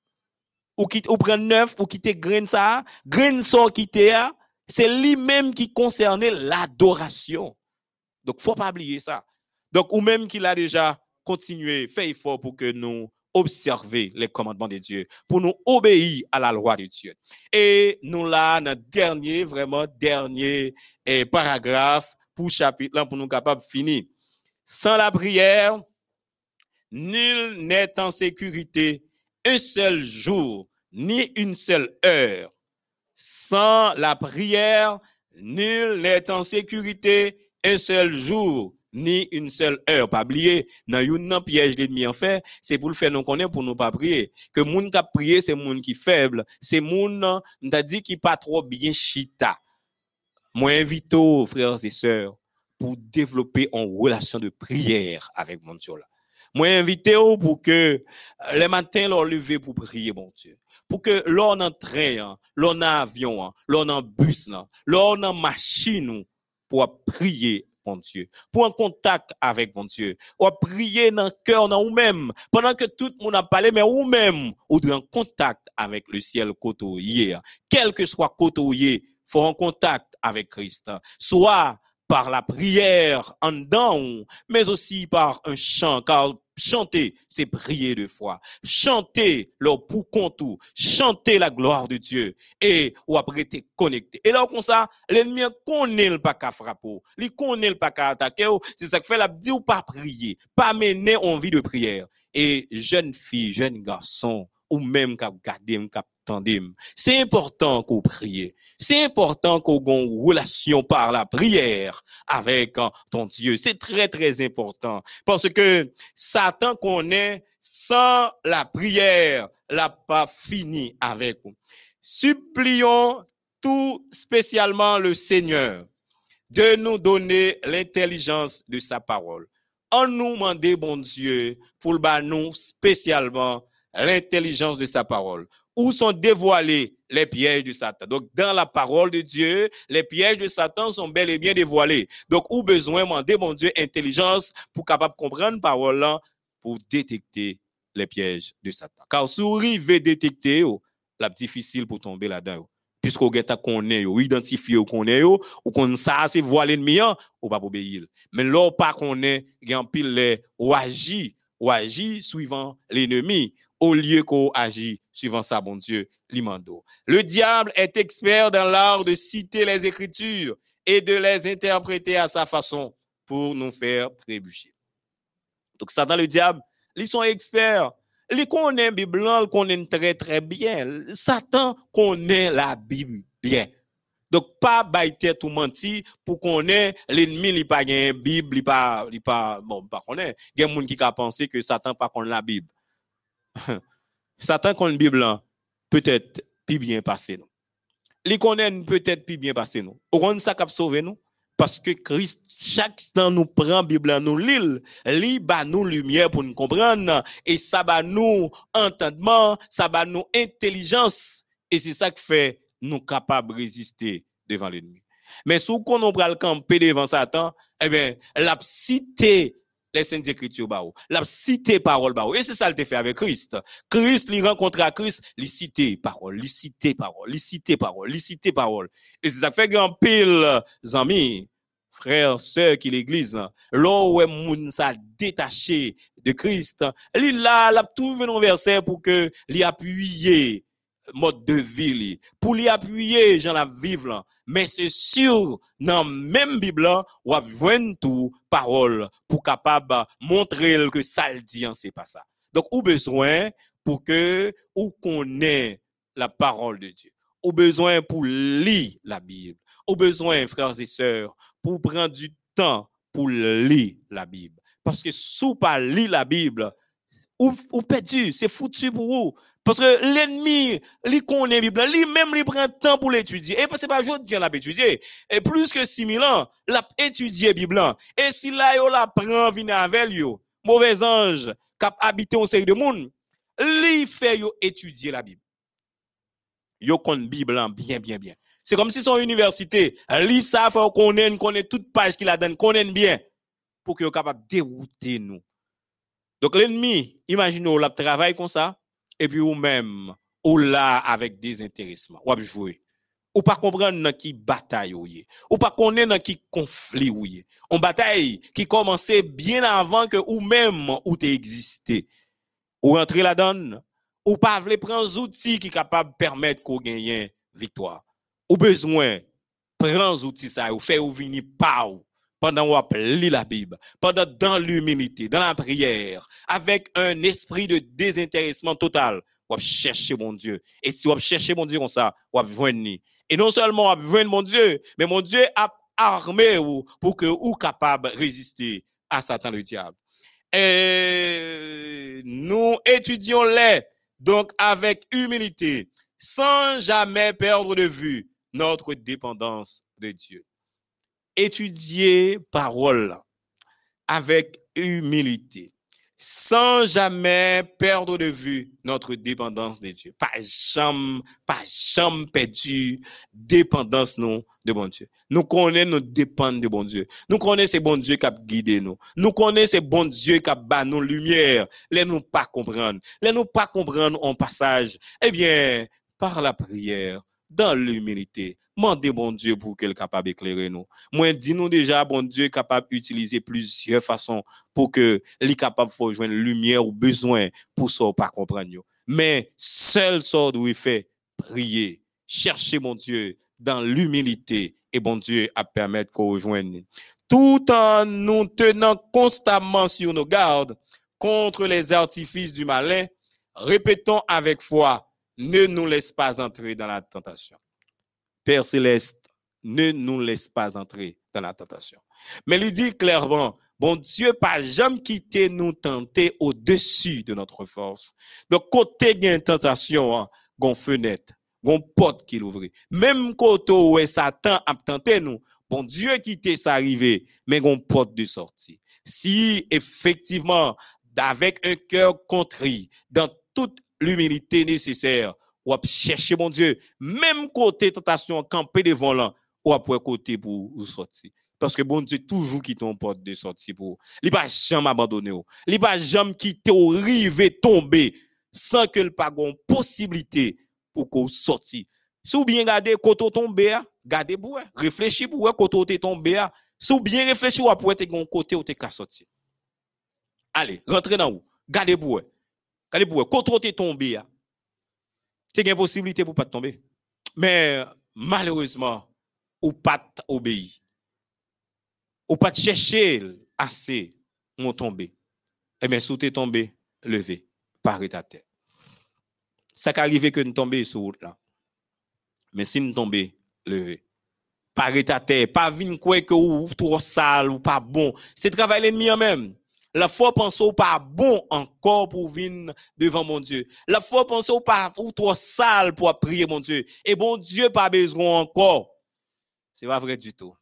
ou qui neuf ou quitter grain ça grain quitter c'est lui-même qui concernait l'adoration donc faut pas oublier ça donc ou même qu'il a déjà continué fait effort pour que nous observer les commandements de Dieu, pour nous obéir à la loi de Dieu. Et nous là, notre dernier, vraiment dernier eh, paragraphe pour chapitre là, pour nous capables de finir. Sans la prière, nul n'est en sécurité un seul jour ni une seule heure. Sans la prière, nul n'est en sécurité un seul jour, ni une seule heure. Pas oublier, dans une piège l'ennemi en fait, c'est pour le faire nous connaître pour nous pas prier. Que moun qui prier, c'est moun qui faible, c'est moun, t'a dit qui pas trop bien chita. Moi, invite frères et sœurs, pour développer une relation de prière avec mon Dieu là. Moi, invité pour que les matins, leur lever pour prier, mon Dieu. Pour que l'on en train, l'on en avion, l'on en bus, l'on en machine, pour prier mon Dieu, pour un contact avec mon Dieu, ou prier dans le cœur, dans vous-même, pendant que tout le monde a parlé, mais vous-même, ou en contact avec le ciel côtoyé, quel que soit côtoyé, faut un contact avec Christ, soit par la prière en dedans, mais aussi par un chant, car chanter, c'est prier de foi. Chanter leur pour tout, chanter la gloire de Dieu et ou après t'es connecté. Et là comme ça, l'ennemi connaît le pas qu'à frapper, il connaît le pas qu'à attaquer, c'est ça que fait la dit ou pas prier, pas mener envie de prière. Et jeune fille, jeune garçon, ou même qu'à garder, c'est important qu'on prie. C'est important qu'on ait une relation par la prière avec hein, ton Dieu. C'est très, très important. Parce que Satan connaît sans la prière, n'a pas fini avec nous. Supplions tout spécialement le Seigneur de nous donner l'intelligence de sa parole. En nous demander, bon Dieu, pour le nous spécialement l'intelligence de sa parole où sont dévoilés les pièges de Satan. Donc, dans la parole de Dieu, les pièges de Satan sont bel et bien dévoilés. Donc, où besoin demander, mon Dieu, intelligence pour capable comprendre la parole pour détecter les pièges de Satan. Car si vous arrivez détecter, la difficile pour tomber là-dedans. Puisqu'on connaît, ou identifié ou connaît, ou qu'on ça, c'est voir l'ennemi, ou pas obéir. Mais là, pas connaît, il y a un pile, ou agit, ou agit suivant l'ennemi, au lieu qu'on agit suivant ça, bon Dieu, l'imando. Le diable est expert dans l'art de citer les Écritures et de les interpréter à sa façon pour nous faire trébucher. Donc, Satan, le diable, ils sont experts. Ils connaissent la Bible, ils connaissent très, très bien. Satan connaît la Bible bien. Donc, pas bailler tout menti pour qu'on ait l'ennemi, il pas une Bible, il pas, il pas, bon, pas connaît. Il y a des gens qui pensent que Satan pas connaît la Bible. [laughs] Satan la Bible, peut-être plus bien passé nous. Connaît peut-être plus bien passé nous. Au ça qui sauvé nous. Parce que Christ, chaque temps nous prend Bible, nous lit, lit bah nous lumière pour nous comprendre, et ça nous entendement, ça va nous intelligence, et c'est ça qui fait nous capables de résister devant l'ennemi. Mais si on prend le camper devant Satan, eh bien, la cité les saintes écritures la cité parole Et c'est ça qu'il fait avec Christ. Christ, il rencontre à Christ, il cité parole, il cité parole, il cité parole, cité parole. Et c'est ça fait grand pile, amis, frères, sœurs qui l'église, là où moun ça détaché de Christ, il là, a trouvé un verset pour que l'y appuyer mode de vie pour lui appuyer gens la vivre mais c'est sûr dans même bible ou a tout parole pour capable montrer que ça le dit hein, c'est pas ça. Donc ou besoin pour que ou connaît la parole de Dieu. Ou besoin pour lire la bible. Ou besoin frères et sœurs pour prendre du temps pour lire la bible. Parce que si pas lire la bible ou, ou perdu c'est foutu pour vous parce que l'ennemi, il connaît la Bible, lui-même, il prend temps pour l'étudier. Et c'est pas aujourd'hui l'a étudié. Et plus que 6 000 ans, l'a étudié la Bible. Et si là, il la prend, vient avec lui, mauvais ange, qui habité au sein de monde, lui fait yo étudier la Bible. Yo la Bible bien, bien, bien. C'est comme si son université, livre ça, faut qu'on connaît toute page qu'il a donné, connaît bien, pour qu'il soit capable de dérouter nous. Donc l'ennemi, imaginez, le travail comme ça, epi ou mèm, ou la avèk dezinteresman, wap jwè. Ou pa kompren nan ki batay ou ye. Ou pa konen nan ki konfli ou ye. On batay ki komanse bien avan ke ou mèm ou te egziste. Ou rentre la don, ou pa vle pren zouti ki kapab permèt ko genyen viktoa. Ou bezwen pren zouti sa ou fe ou vini pa ou pendant qu'on lit la Bible, pendant dans l'humilité, dans la prière, avec un esprit de désintéressement total, on chercher mon Dieu. Et si on chercher mon Dieu comme ça, on venir. Et non seulement on mon Dieu, mais mon Dieu a armé pour que vous capable de résister à Satan le diable. Et nous étudions les donc avec humilité, sans jamais perdre de vue notre dépendance de Dieu étudier parole avec humilité, sans jamais perdre de vue notre dépendance de Dieu. Pas jamais, pas jamais perdu dépendance nous de bon Dieu. Nous connaissons nous dépendons de bon Dieu. Nous connaissons ces bon Dieu qui a guidé nous. Nous connaissons ces bon Dieu qui a bat nos lumières. Les nous pas comprendre. Les nous pas comprendre en passage. Eh bien, par la prière, dans l'humilité, Mandez bon Dieu pour qu'il soit capable d'éclairer nous. Moi, dis-nous déjà, bon Dieu est capable d'utiliser plusieurs façons pour que est capable de rejoindre lumière ou besoin pour ça pas comprendre. Mais seul sort où il fait prier, chercher mon Dieu dans l'humilité et bon Dieu à permettre qu'on rejoigne. Tout en nous tenant constamment sur nos gardes contre les artifices du malin, répétons avec foi, ne nous laisse pas entrer dans la tentation. Père céleste, ne nous laisse pas entrer dans la tentation. Mais il dit clairement, bon Dieu, pas jamais quitter nous tenter au-dessus de notre force. Donc, côté une tentation, hein, fenêtre, gon porte qui l'ouvre. Même côté où Satan a tenté nous, bon Dieu quitter arriver, mais gon porte de sortie. Si effectivement, avec un cœur contrit, dans toute l'humilité nécessaire, ou chercher mon Dieu, même côté tentation, camper devant là, ou après côté pour sortir. Parce que bon Dieu toujours qui ton porte de sortie pour. Il va jamais abandonner. Il va jamais quitter ou river tomber sans que le pas une possibilité pour qu'on sorti. Si vous bien regardez côté tomber, gardez pour réfléchissez pour côté tomber. Si vous bien réfléchissez après te gon côté ou te ka sorti. Allez, rentrez dans où? Gardez pour. Pour côté tomber c'est une possibilité pour pas tomber. Mais malheureusement, ou pas obéir. Ou pas chercher assez, mon tomber. Eh bien, si tu tombé, levé, paré ta tête. Ça qui arrive que nous tomber sur route là. Mais si nous tomber, levé. Paré ta tête, pas venir quoi que ou trop sale ou pas bon. C'est travail l'ennemi en même. La foi pense au pas bon encore pour venir devant mon Dieu. La foi pense au pas ou trop sale pour prier mon Dieu. Et bon Dieu pas besoin encore. C'est pas vrai du tout.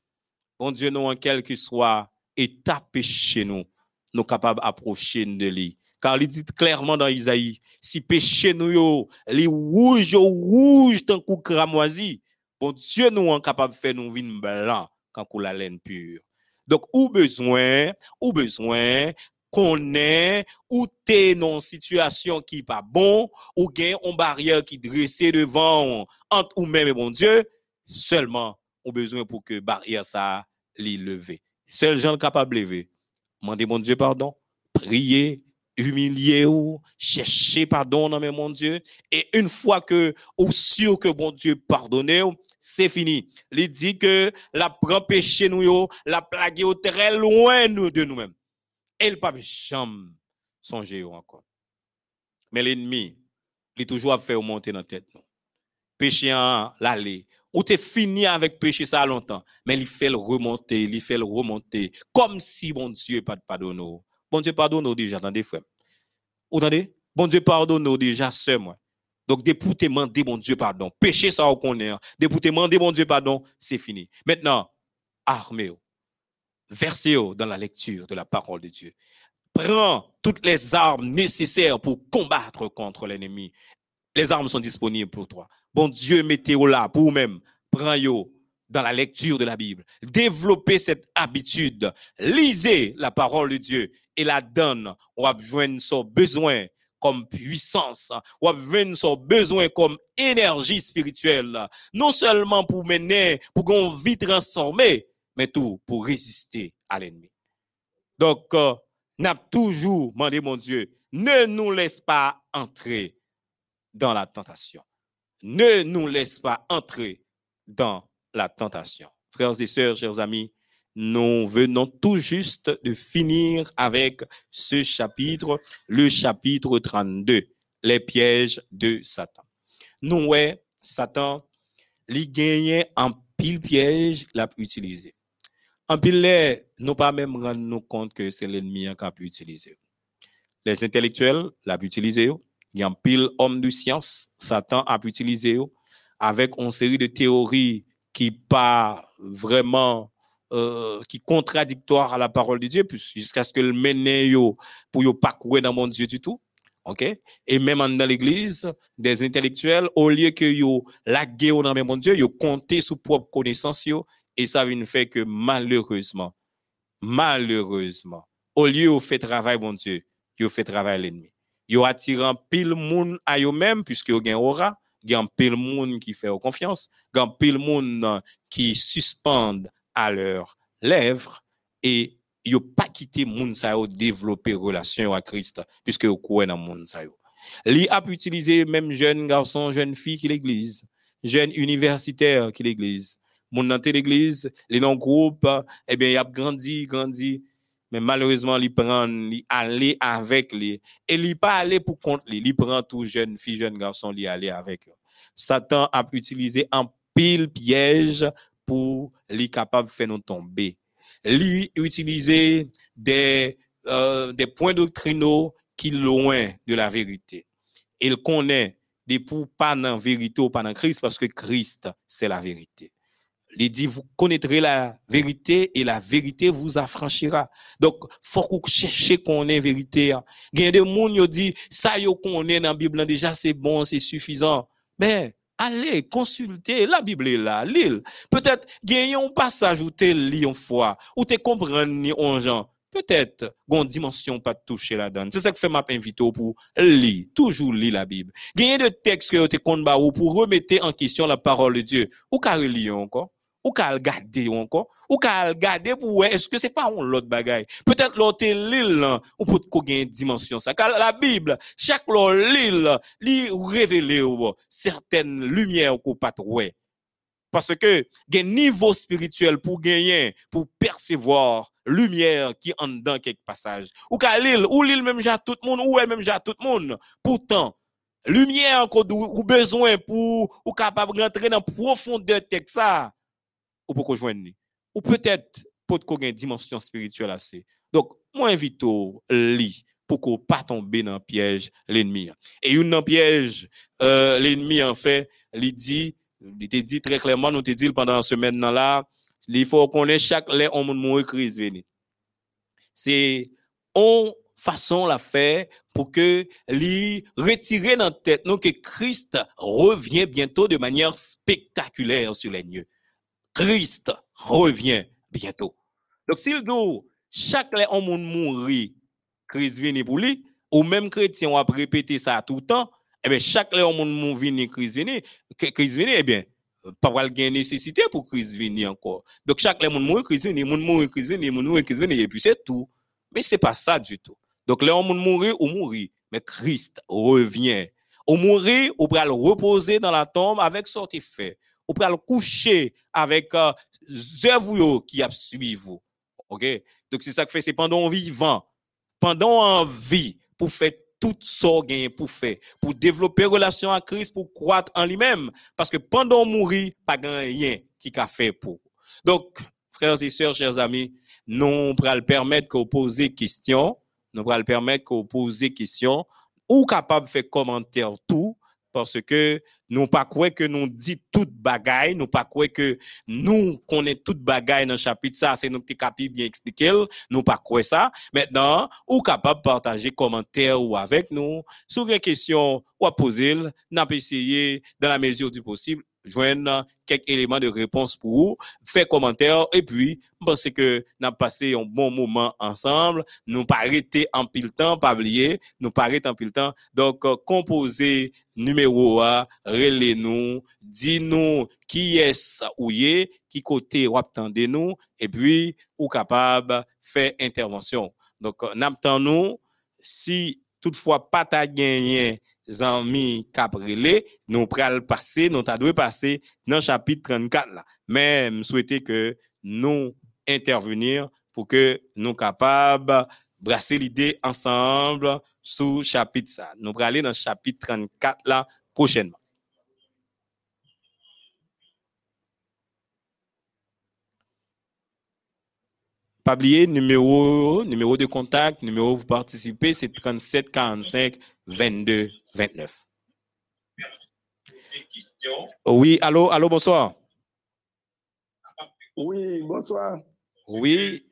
Bon Dieu nous en quel que soit état péché nous, nous capables d'approcher de lui. Car il dit clairement dans Isaïe, si péché nous les rouges rouge tant que cramoisi, bon Dieu nous en capable de faire nous vin blanc quand la laine pure. Donc, ou besoin, ou besoin qu'on ait, ou t'es dans une situation qui n'est pas bon, ou gain une barrière qui dressée devant entre ou et bon Dieu, seulement, ou besoin pour que barrière ça l'y lever. Seul gens capable de lever. Mandez mon Dieu pardon, priez, humiliez ou cherchez pardon dans mon Dieu. Et une fois que, ou sûr que bon Dieu pardonne, c'est fini. Il dit que la prend péché nous, la plague très loin de nous-mêmes. Et le pas jamais songer encore. Mais l'ennemi, il toujours fait monter dans la tête. Péché en l'aller. Ou t'es fini avec péché ça longtemps, mais il fait le remonter, il fait le remonter, comme si bon Dieu pas de. Bon Dieu pardonne déjà, attendez frère. Vous entendez? Bon Dieu pardonne déjà, c'est moi. Donc, dès pour te demander mon Dieu pardon, péché ça on connaît, dès pour te mon Dieu pardon, c'est fini. Maintenant, armez-vous, versez-vous dans la lecture de la parole de Dieu. Prends toutes les armes nécessaires pour combattre contre l'ennemi. Les armes sont disponibles pour toi. Bon Dieu, mettez-vous là pour vous-même. Prends-vous dans la lecture de la Bible. Développez cette habitude. Lisez la parole de Dieu et la donne. On va besoin son besoin comme puissance, ou besoin son besoin comme énergie spirituelle, non seulement pour mener, pour qu'on vie transformée, mais tout pour résister à l'ennemi. Donc, euh, n'a toujours demandé mon Dieu, ne nous laisse pas entrer dans la tentation. Ne nous laisse pas entrer dans la tentation. Frères et sœurs, chers amis, nous venons tout juste de finir avec ce chapitre, le chapitre 32, les pièges de Satan. Nous, ouais, Satan, il gagne en pile piège l'a utilisé. En pile, nous pas même rendre compte que c'est l'ennemi qui a pu utiliser. Les intellectuels l'ont utilisé. Il y a un pile homme de science, Satan a pu utiliser avec une série de théories qui pas vraiment euh, qui contradictoire à la parole de Dieu, jusqu'à ce que le mène pour yo pas courir dans mon Dieu du tout. OK? Et même dans l'église, des intellectuels, au lieu que yo la dans mon Dieu, yo compter sur propre connaissance et ça vient faire que malheureusement, malheureusement, au lieu de faire travail mon Dieu, yo fait travail l'ennemi. Yo attirant pile monde à eux même puisque yo gen aura, gen pile monde qui fait confiance, gen pile monde qui suspendent à leurs lèvres et yo pas quitté moun développer relation à Christ puisque yo croit dans moun sa yo. Li a utiliser même jeune garçon, jeune fille qui l'église, jeune universitaire qui l'église. Moun dans l'église, les non groupe, eh bien, il a grandi, grandi, mais malheureusement, il prend, il aller avec lui. Et il pas aller pour compte lui. Il prend tout jeune fille, jeune garçon, il aller avec. Satan a utilisé un pile piège pour les capable de faire nous tomber. Lui utiliser des, euh, des points doctrinaux qui loin de la vérité. Il connaît des pour pas dans vérité ou pas dans Christ parce que Christ, c'est la vérité. Il dit, vous connaîtrez la vérité et la vérité vous affranchira. Donc, faut qu'on cherche qu'on ait vérité. Il y a des gens qui disent, ça qu'on est dans la Bible, déjà c'est bon, c'est suffisant. Mais, allez, consultez, la Bible est là, l'île. Peut-être, il y a un passage où tu lis une fois, où tu comprends en gens. Peut-être, une dimension pas toucher la donne. C'est ça que fait ma invite pour lire, toujours lire la Bible. Il y a des textes que tu ou pour remettre en question la parole de Dieu. Ou car lire encore ou qu'à regarder encore ou qu'à regarder pour ouais est-ce que c'est pas un l'autre bagaille peut-être l'autre l'île ou peut qu'on une dimension ça. Car la Bible chaque l'île lui révéler certaines lumières qu'on pas ouais parce que un niveau spirituel pour gagner pour percevoir lumière qui en dans quelques passages ou qu'à l'île ou l'île même j'ai tout le monde ou elle même j'ai tout le monde. Pourtant lumière qu'on ou besoin pour ou capable rentrer dans profondeur texte ça ou pour joindre ou peut-être pour qu'on ait une dimension spirituelle assez. Donc, moi invite au lit pour qu'on pas tomber dans le piège l'ennemi. Et une dans piège euh, l'ennemi en fait, il dit il te dit très clairement nous te dit pendant la semaine là, il faut qu'on ait chaque lait on mourir crise venir. C'est on façon la faire pour que lui retirer dans tête nous que Christ revient bientôt de manière spectaculaire sur les lieux. Christ revient bientôt. Donc, s'il dit, chaque on monde mourir, Christ vient pour lui, ou même chrétien, on va répéter ça tout le temps, eh bien, chaque on monde mourir, Christ vient, Christ vient, eh bien, pas de nécessité pour Christ venir encore. Donc, chaque on mourir, Christ vient, monde mourir, Christ vient, monde mourir, Christ vient, et puis c'est tout. Mais c'est pas ça du tout. Donc, les on mourir ou mourir, mais Christ revient. Ou mourir, ou le reposer dans la tombe avec son fait ou le coucher avec euh, œuvres qui a vous. OK? Donc c'est ça que fait c'est pendant vivant, pendant en vie pour faire tout ça pour faire pour développer relation à Christ pour croître en lui-même parce que pendant mourir pas rien qui a fait pour. Donc frères et sœurs, chers amis, nous le permettre qu'on pose des questions, nous le permettre qu'on pose des questions ou capable de faire commentaire tout parce que nous pas quoi que nous dit toute bagaille, nous pas quoi que nous connaissons toute bagaille dans le chapitre ça, c'est nous qui capable bien expliquer, nous pas quoi ça. Maintenant, ou capable partager commentaires ou avec nous sur les questions ou à poser, n'a essayer dans la mesure du possible joindre quelques éléments de réponse pour vous, faire commentaire et puis pense que nous passé un bon moment ensemble, nous pas arrêter en pile temps, pas oublier, nous pas arrêter en pile temps. Donc euh, composer numéro A, relais nous, dis-nous qui est ou qui côté ou attendez nous et puis ou capable faire intervention. Donc euh, n'attendons si toutefois pas ta gagné amis cabrelé, nous pral passer, nous t'a dû passer dans le chapitre 34 là. Mais je souhaitais que nous intervenir pour que nous capables brasser l'idée ensemble sous chapitre ça. Nous allons aller dans le chapitre 34 là prochainement. Pas oublier, numéro, numéro de contact, numéro vous participez, c'est 37 45 22 29. Oui, allô, allô, bonsoir. Oui, bonsoir. Oui.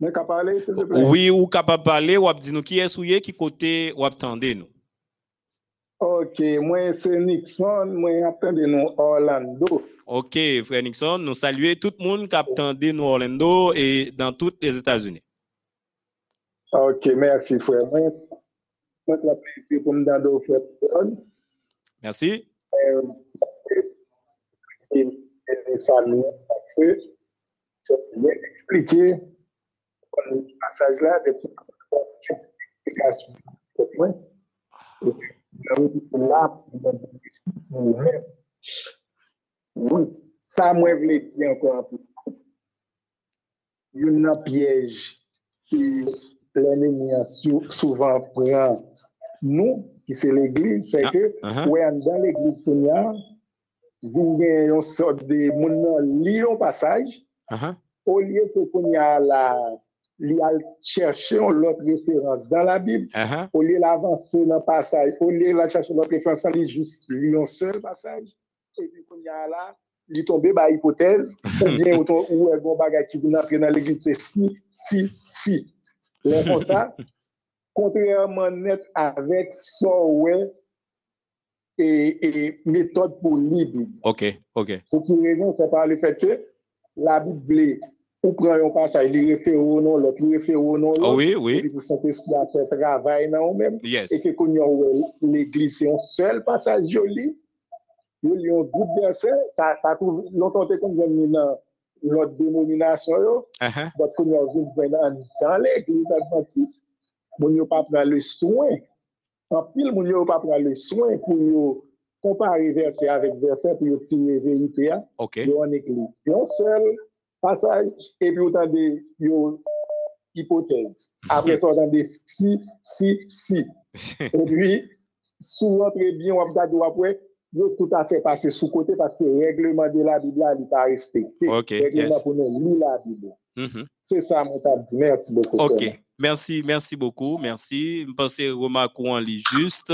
Mais qu'à parler, s'il te plaît? Oui, ou capable parler, ou nous qui est souillé, qui côté, ou attendez nous. Ok, moi c'est Nixon, moi attendez nous Orlando. Ok, frère Nixon, nous saluons tout le monde qui attendait nous Orlando et dans tous les États-Unis. Ok, merci frère. Pour me donner frère. Merci. Et les familles, parce que c'est bien expliqué dans le passage là, oui, ça, moi, je dit encore un peu. Il y a un piège que l'ennemi a souvent prend nous, qui c'est l'église, c'est que, uh -huh. ouais, dans l'église, il y a une sorte de monde lit un passage, Uh -huh. au lieu que qu'on y a la, il a chercher l'autre référence dans la Bible, Uh -huh. au lieu d'avancer dans le passage, au lieu de chercher l'autre référence, il juste lit un seul passage, et puis qu'on y a là, il tombe par hypothèse, [laughs] ou bien ou ou un bon bagage qui vient entrer dans l'église, c'est si, si, si. Là, comme ça, contrairement net et, et méthode pour lire Bible. Ok, ok. Pour quelle raison? C'est par le fait que la Bible, on prend un passage, il réfère au nom, l'autre, il réfère au nom, Oh, l'autre. oui, Et oui. vous sentez ce qu'il a fait travail dans vous-même. Et Yes. que quand on a l'église, c'est un seul passage joli. Il y a un groupe de versets, ça, ça trouve, longtemps, c'est lot demominasyon yo, bat kon yo vin pren nan dan l'Eglise Adventiste, moun yo pa pran le souen, an pil moun yo pa pran le souen pou yo kompare verse avèk verse pou yo tire verite ya, okay. yo an ekli. Yon sel pasaj, epi yo tan de yo hipotez. Apre sa, so, tan de si, si, si. [laughs] epi, sou an prebyen wap gado wap wek, yo tout à fait passé sous côté parce que le règlement de la Bible, n'est pas respecté. Ok, règlement yes. pour nous lire la Bible. Mhm. C'est ça, mon t'a dit. Merci beaucoup. Ok, merci, merci beaucoup, merci. Je pense que remarque en lit juste.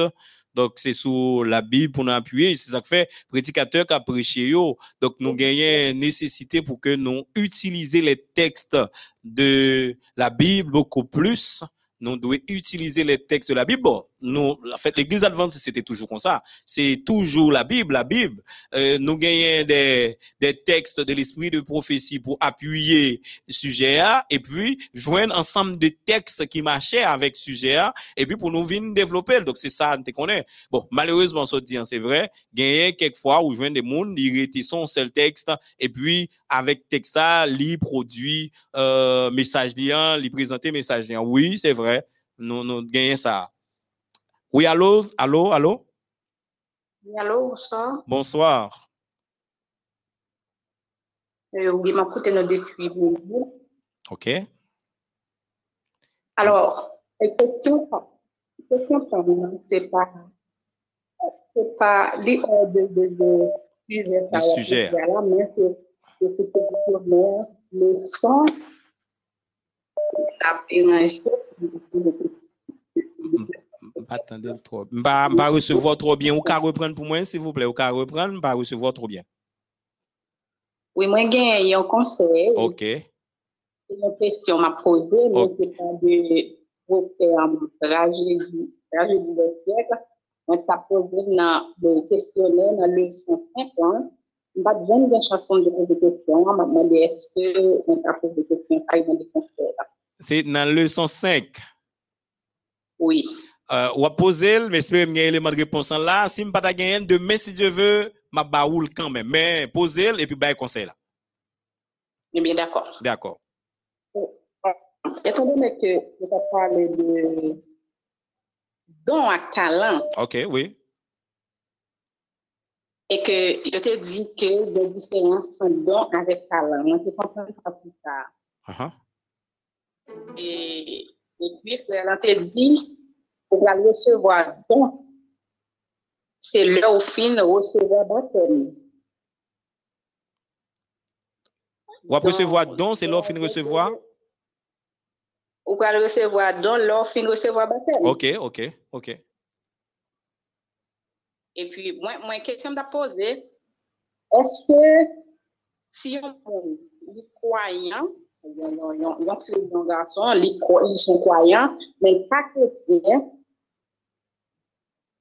Donc, c'est sur la Bible pour nous appuyer. C'est ça que fait prédicateur qui a prêché. yo. Donc, nous gagnons nécessité pour que nous utiliser les textes de la Bible beaucoup plus. Nous devons utiliser les textes de la Bible. Bon, nous, en fait, l'église adventiste, c'était toujours comme ça. C'est toujours la Bible, la Bible. Euh, nous gagnons des, des textes de l'esprit de prophétie pour appuyer sujet A, et puis joindre ensemble de textes qui marchaient avec sujet A, et puis pour nous venir développer. Donc, c'est ça, on connaît. Bon, malheureusement, ça dit, hein, c'est vrai, gagner quelquefois où joindre des mondes, ils étaient son seul texte, et puis avec texte ça, li produit, euh, message liant, li présenter message liant. Oui, c'est vrai. Nous, nous gagnons ça. Oui, allô, allô, allô? Oui, Allô, bonsoir. Bonsoir. Euh, oui, ma écouté nous depuis. OK. Alors, la question, la question c'est pas, c'est pas les de, de, de sujet, Le sujet. là, mais c'est, sur le, le son, la Pas attendre trop. M'pa m'pa recevoir trop bien. Ou qu'à reprendre pour moi, s'il vous plaît. Ou qu'à reprendre, m'pa recevoir trop bien. Oui, moi, j'ai un conseil, OK. une question m'a posée, mais Ok. c'est pas de refaire tragédie, de siècle. On t'a posé dans le questionnaire, dans le leçon 50. On va bien des chansons de poser des questions. On m'a demandé est-ce que on t'a posé des questions, par exemple, des conseils. C'est dans le leçon 5. Oui. Euh, ou à poser, mais si avez un élément de réponse là, si je pas gagner demain, si Dieu veut, ma baoule quand même. Mais poser et puis bah conseil là. Eh bien, d'accord. D'accord. Étant donné que je t'ai parlé de don à talent OK, oui. et que je t'ai dit que des différences sont don avec talent. Moi, je comprends pas plus tard. Uh-huh. Et, et puis, on t'a dit, pour la recevoir don, c'est là où fin recevoir baptême. Ou à recevoir don, c'est l'offre de recevoir? Ou le recevoir don, là, fin recevoir baptême. OK, OK, OK. Et puis, moi, moi, une question m'a posée. Est-ce que si yon moun, li kwayan, yon fè yon garson, li son kwayan, men pa kretien,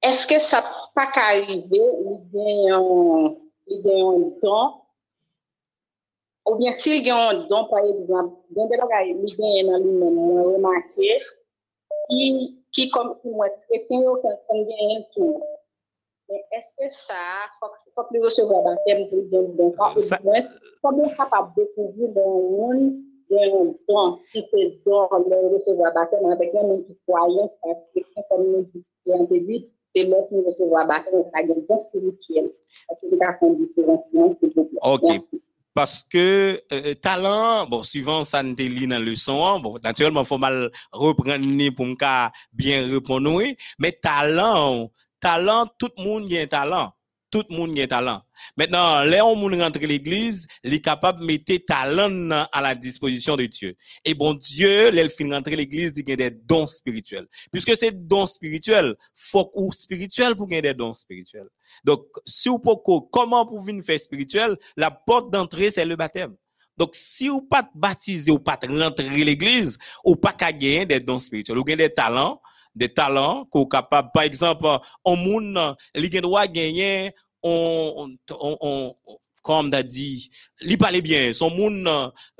eske sa pa ka arrive ou gen yon don? Ou bien si gen yon don pa yon don de bagay li gen yon nan li men mwen remake ki, ki kom ki mwen eten yo kon gen yon tou men eske sa fok li resevwa dan tem pou gen yon don pa kon mwen kapab dekouvi den yon gen yon don ki se zon le resevwa dan tem anvek yon moun ki kwayen sa se kon moun ki yon te di, se lò ki resevwa batem, sa gen don spirituel. Sa se li ka kon diferensyon, se pou pwè. Ok, paske talan, bon, suivant nte li nan le son, bon, naturelman fò mal repren ni pou mka bien repon nou, men talan, talent, tout le monde a un talent. Tout le monde a talent. Maintenant, là, on rentre l'église, il est capable de mettre talent à la disposition de Dieu. Et bon Dieu, il finit rentrer l'église, il a des dons spirituels. Puisque c'est dons spirituels, faut ou spirituel pour gagner des dons spirituels. Donc, si vous pouvez, comment pour venir faire spirituel, la porte d'entrée, c'est le baptême. Donc, si vous pas baptisé ou pas rentrer l'église, ou pas gagner des dons spirituels, ou gagner des talents, des talents qu'on capable. Par exemple on moun li gen droit gagner on on comme t'a dit li parle bien. Son moun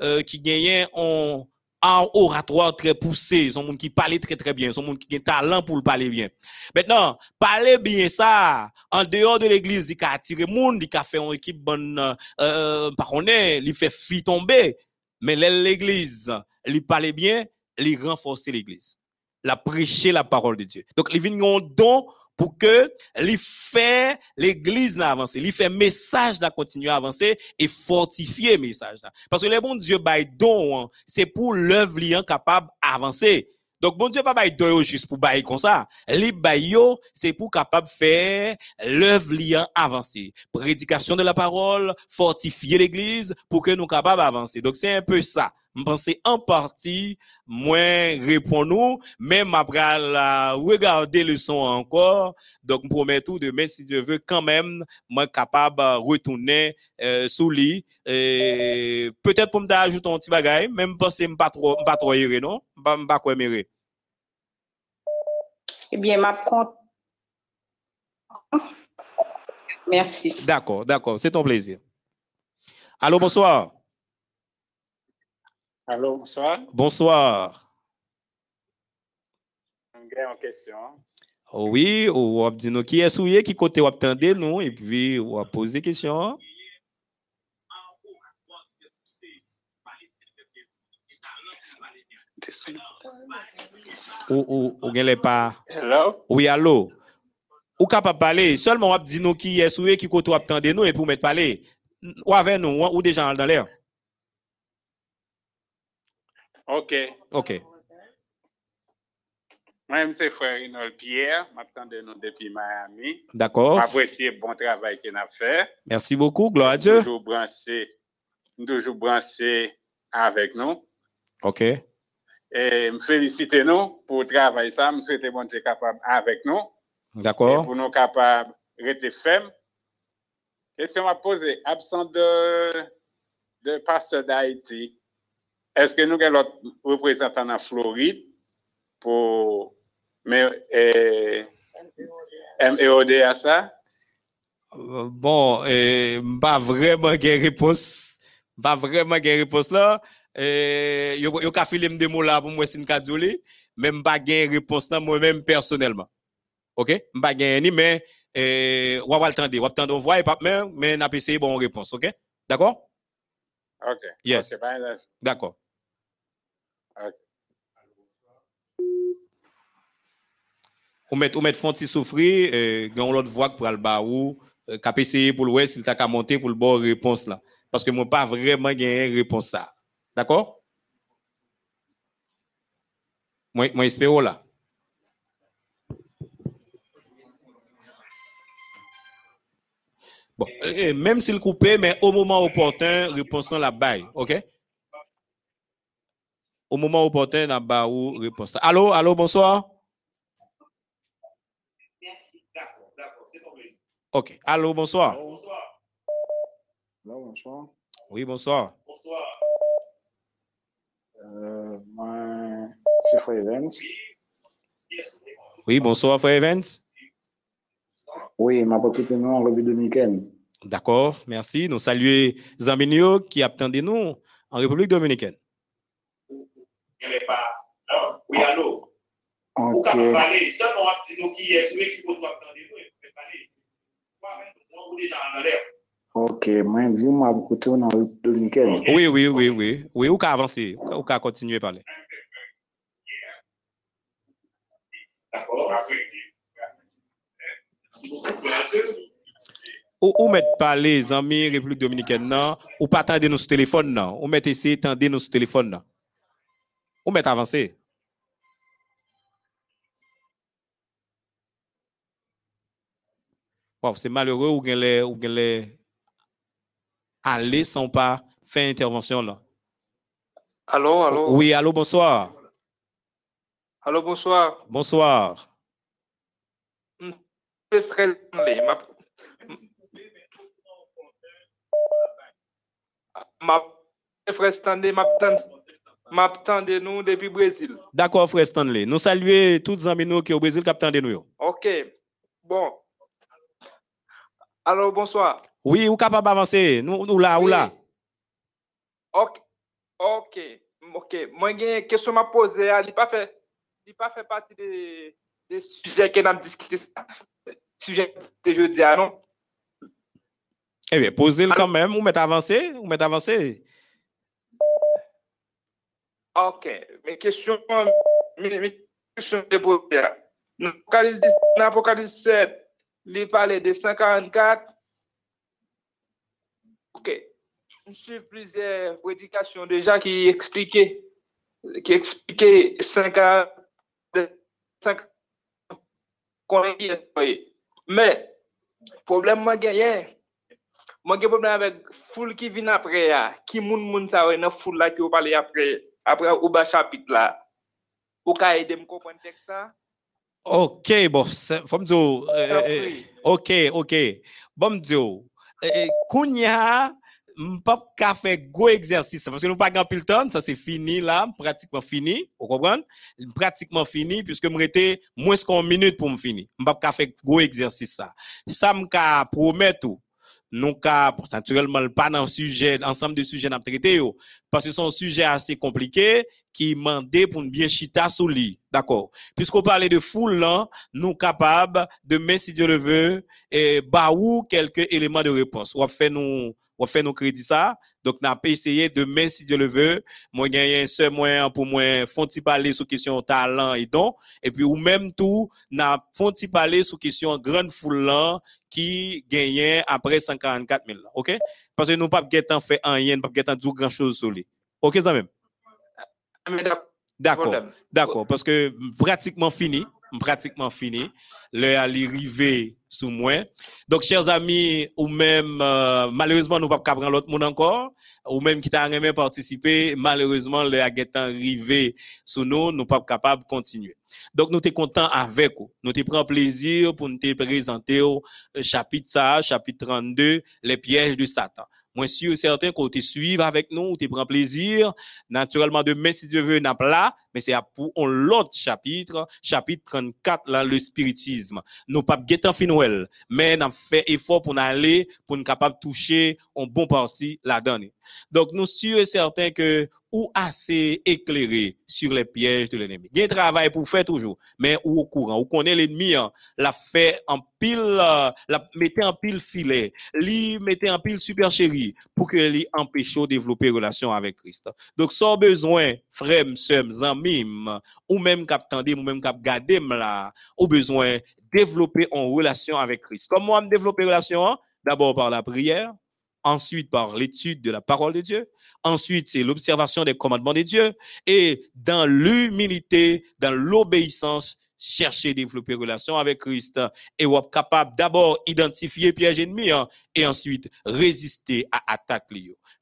euh, qui gagne on en oratoire très poussé, son monde qui parle très très bien, son monde qui a talent pour le parler bien. Maintenant, parler bien ça, en dehors de l'église, il a attiré monde, il a fait une équipe bonne, euh, par il fait fi tomber, mais l'église, il parle bien, il renforce l'église la prêcher la parole de Dieu. Donc, il vient un don pour que les fait l'église avancer, il fait message là continuer à avancer et fortifier message. Parce que le bon Dieu bail don, hein, c'est pour l'œuvre liant capable d'avancer. Donc, bon Dieu pas bail don juste pour bail comme ça. Les baillots, c'est pour capable faire l'œuvre liant avancer. Prédication de la parole, fortifier l'église pour que nous capables d'avancer. Donc, c'est un peu ça. Je pense en partie, moins répond-nous, même après la regarder le son encore. Donc, je promets tout demain, si Dieu veut, quand même, moi capable de retourner euh, sous lit. Peut-être pour me ajouter un petit bagage, même penser pas trop, pas trop non? Pas, pas quoi Eh bien, ma compte. Merci. D'accord, d'accord, c'est ton plaisir. Allô, bonsoir. Allô, bonsoir. Bonsoir. Une question. Oui, ou va dire qui est souillé, qui côté ou attendez nous, et puis on va poser question. Ou, ou, ou, ou, pas. Hello? Oui, allô? Ou capable parler, seulement on va dire nous qui est souillé, qui côté ou attendez nous, et puis mettre parler. Ou avec nous, ou déjà dans l'air. OK. OK. Moi, c'est frère Rinald Pierre, m'attendais nous depuis Miami. D'accord. J'apprécie le bon travail qu'il a fait. Merci beaucoup, gloire à Dieu. Toujours branché, toujours branché avec nous. OK. Et me féliciter nous pour le travail ça, me souhaiter bon Dieu capable avec nous. D'accord. Pour nous capables de rester fermes. Question à poser, absent de, de pasteur d'Haïti, est-ce que nous avons l'autre représentant en Floride pour mais, eh, MEOD à ça? Euh, bon, eh, pas vraiment de réponse. Pas vraiment de réponse là. Eh, yo yo ka filé des mots là pour moi c'est une même pas de réponse là moi-même personnellement. OK? Pas ni mais eh on va attendre, on va attendre on voit pas mais mais n'a pas essayé bon réponse, OK? D'accord? OK. Yes. Okay, D'accord. Ou met ou met fonti souffrir euh gon l'autre voix pour le bas ou cap essayer pour l'ouest s'il t'a qu'à monter pour le bon réponse là parce que moi pas vraiment gagné réponse ça. D'accord? Moi moi là. Bon, euh, même s'il coupé, mais au moment opportun, réponse la baille, ok? Au moment opportun, la baille ou réponse. Allô, allô, bonsoir. Ok. Allô, bonsoir. bonsoir. bonsoir. Oui, bonsoir. Bonsoir. Euh, moi, c'est Frère Evans. Oui, bonsoir, Frère Evans. Oui, ma écouté nous en revue dominicaine. D'accord, merci. Nous saluons Zambinio qui attendait nous en République dominicaine. Il n'est pas. Non, oui, allô. Vous Ok. Oui, oui, oui, oui. Oui, ou qu'à avancer, ou qu'à continuer à parler. D'accord. Merci beaucoup pour la Ou, ou mettre parler, les amis République dominicaine, non, ou pas attendre nous sur téléphone, non. Ou mettre essayer d'attendre nous sur téléphone, non. Ou mettre avancer. Wow, c'est malheureux ou qu'elle ou qu'elle aller sans pas faire intervention, là. Allô, allô? Oui, allô, bonsoir. Allô, bonsoir. Bonsoir. C'est Frère Stanley. Ma... Ma... M'attendez nous depuis Brésil. D'accord, frère Stanley. Nous saluons tous les amis nous qui sont au Brésil qui attendent nous. OK. Bon. Alors, bonsoir. Oui, ou capable d'avancer. Nous, nous là, ou là. OK. OK. OK. Moi, j'ai une question à poser. Il n'a pas fait, il pas fait partie des, des sujets que nous avons discuté. Sujet de jeudi, ah non? Eh bien, posez-le quand même, ou mettez avancé, ou mettez avancé. Ok, mes questions, mes, mes questions de poser. Dans l'Apocalypse 10 dans l'Apocalypse 7, il parlait de 144. Ok, je suis plusieurs prédications déjà qui expliquaient, qui expliquaient 50, 5 qu'on est oui. Mais, problème moi gagné, moi problème avec foule qui vient après, ya, qui moun moun sa dans foule là qui vous parler après, après ou bas chapitre là. Ou ka aider me comprendre texte ça? Ok, bon, faut me dire, euh, euh, ok, ok. Bon, me dire, euh, Kounya, m'pas qu'à faire gros exercice, parce que nous pas grand pile temps, ça c'est fini là, pratiquement fini, vous comprenez? Pratiquement fini, puisque m'rete moins qu'une minute pour me finir. M'pas qu'à faire gros exercice ça. Ça m'ka promet tout. Nous ka, naturellement, pas dans sujet, ensemble de sujets n'a traité parce que c'est un sujet assez compliqué, qui mandé pour bien chita sous lit. D'accord? Puisqu'on parlait de foule là, nous capables de mettre, si Dieu le veut, et bah ou quelques éléments de réponse. On va faire nous, on nous ça. Donc, n'a pas essayé de mettre, si Dieu le veut. Moi, gagner un seul moyen pour moi, font-ils parler sur question talent et don. Et puis, ou même tout, n'a, font-ils parler sur question grande foule qui gagnait après 144 000 là. OK? Parce que nous pas guettant fait rien, pas guettant dire grand chose sur lui. OK, ça même? Mais d'accord. D'accord, parce que pratiquement fini, pratiquement fini, le arrivé sous moi. Donc, chers amis, ou même, euh, malheureusement, nous pas capable prendre l'autre monde encore, ou même qui t'a jamais participé, malheureusement, le a arrivé sous nous, nous pas capable continuer. Donc, nous sommes contents avec vous. Nous te prenons plaisir pour nous te présenter au euh, chapitre ça, chapitre 32, les pièges de Satan. Moi, sûr et certain qu'on te suive avec nous, te prend plaisir. Naturellement, demain, si Dieu veut, n'a pas là, mais c'est pour un l'autre chapitre, chapitre 34, là, le spiritisme. Nous pas guettant finouel, mais n'a fait effort pour nous aller, pour nous capable toucher un bon parti là-dedans. Donc, nous sûr et certain que ou assez éclairé sur les pièges de l'ennemi. Il y a un travail pour faire toujours, mais ou au courant, ou connaît l'ennemi, hein, la fait en pile, euh, la mettez en pile filet, li mettez en pile supercherie pour que li empêche de développer relation avec Christ. Donc, sans besoin, frères, sœurs, ou même cap ou même cap là, ou besoin développer en relation avec Christ. Comment me développer relation? D'abord par la prière, ensuite par l'étude de la parole de Dieu, ensuite c'est l'observation des commandements de Dieu, et dans l'humilité, dans l'obéissance, chercher développer relation avec Christ et être capable d'abord identifier piège ennemi hein, et ensuite résister à attaque.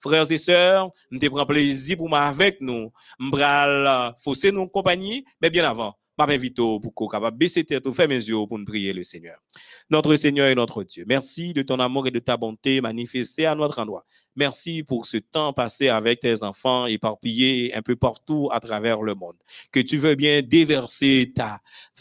Frères et sœurs, nous te prend plaisir pour avec nous. M'bral fausser nous compagnie, mais bien avant, m'invite pour qu'on capable baisser tête, faire mes yeux pour nous prier le Seigneur. Notre Seigneur et notre Dieu, merci de ton amour et de ta bonté manifestée à notre endroit. Merci pour ce temps passé avec tes enfants éparpillés un peu partout à travers le monde. Que tu veux bien déverser ta,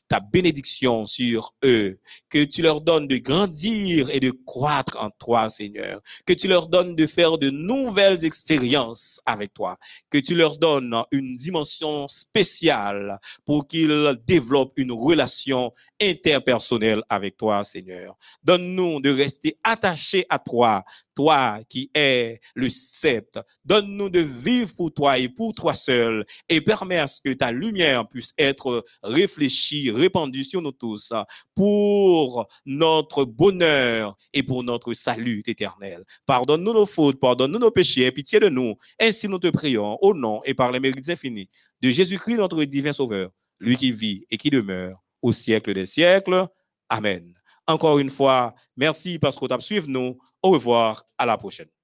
ta bénédiction sur eux. Que tu leur donnes de grandir et de croître en toi, Seigneur. Que tu leur donnes de faire de nouvelles expériences avec toi. Que tu leur donnes une dimension spéciale pour qu'ils développent une relation interpersonnelle avec toi, Seigneur. Donne-nous de rester attachés à toi, toi qui es le sceptre. Donne-nous de vivre pour toi et pour toi seul et permets à ce que ta lumière puisse être réfléchie, répandue sur nous tous pour notre bonheur et pour notre salut éternel. Pardonne-nous nos fautes, pardonne-nous nos péchés, pitié de nous. Ainsi nous te prions au nom et par les mérites infinis de Jésus-Christ, notre divin Sauveur, lui qui vit et qui demeure au siècle des siècles. Amen. Encore une fois, merci parce que tu as suivi nous. Au revoir, à la prochaine.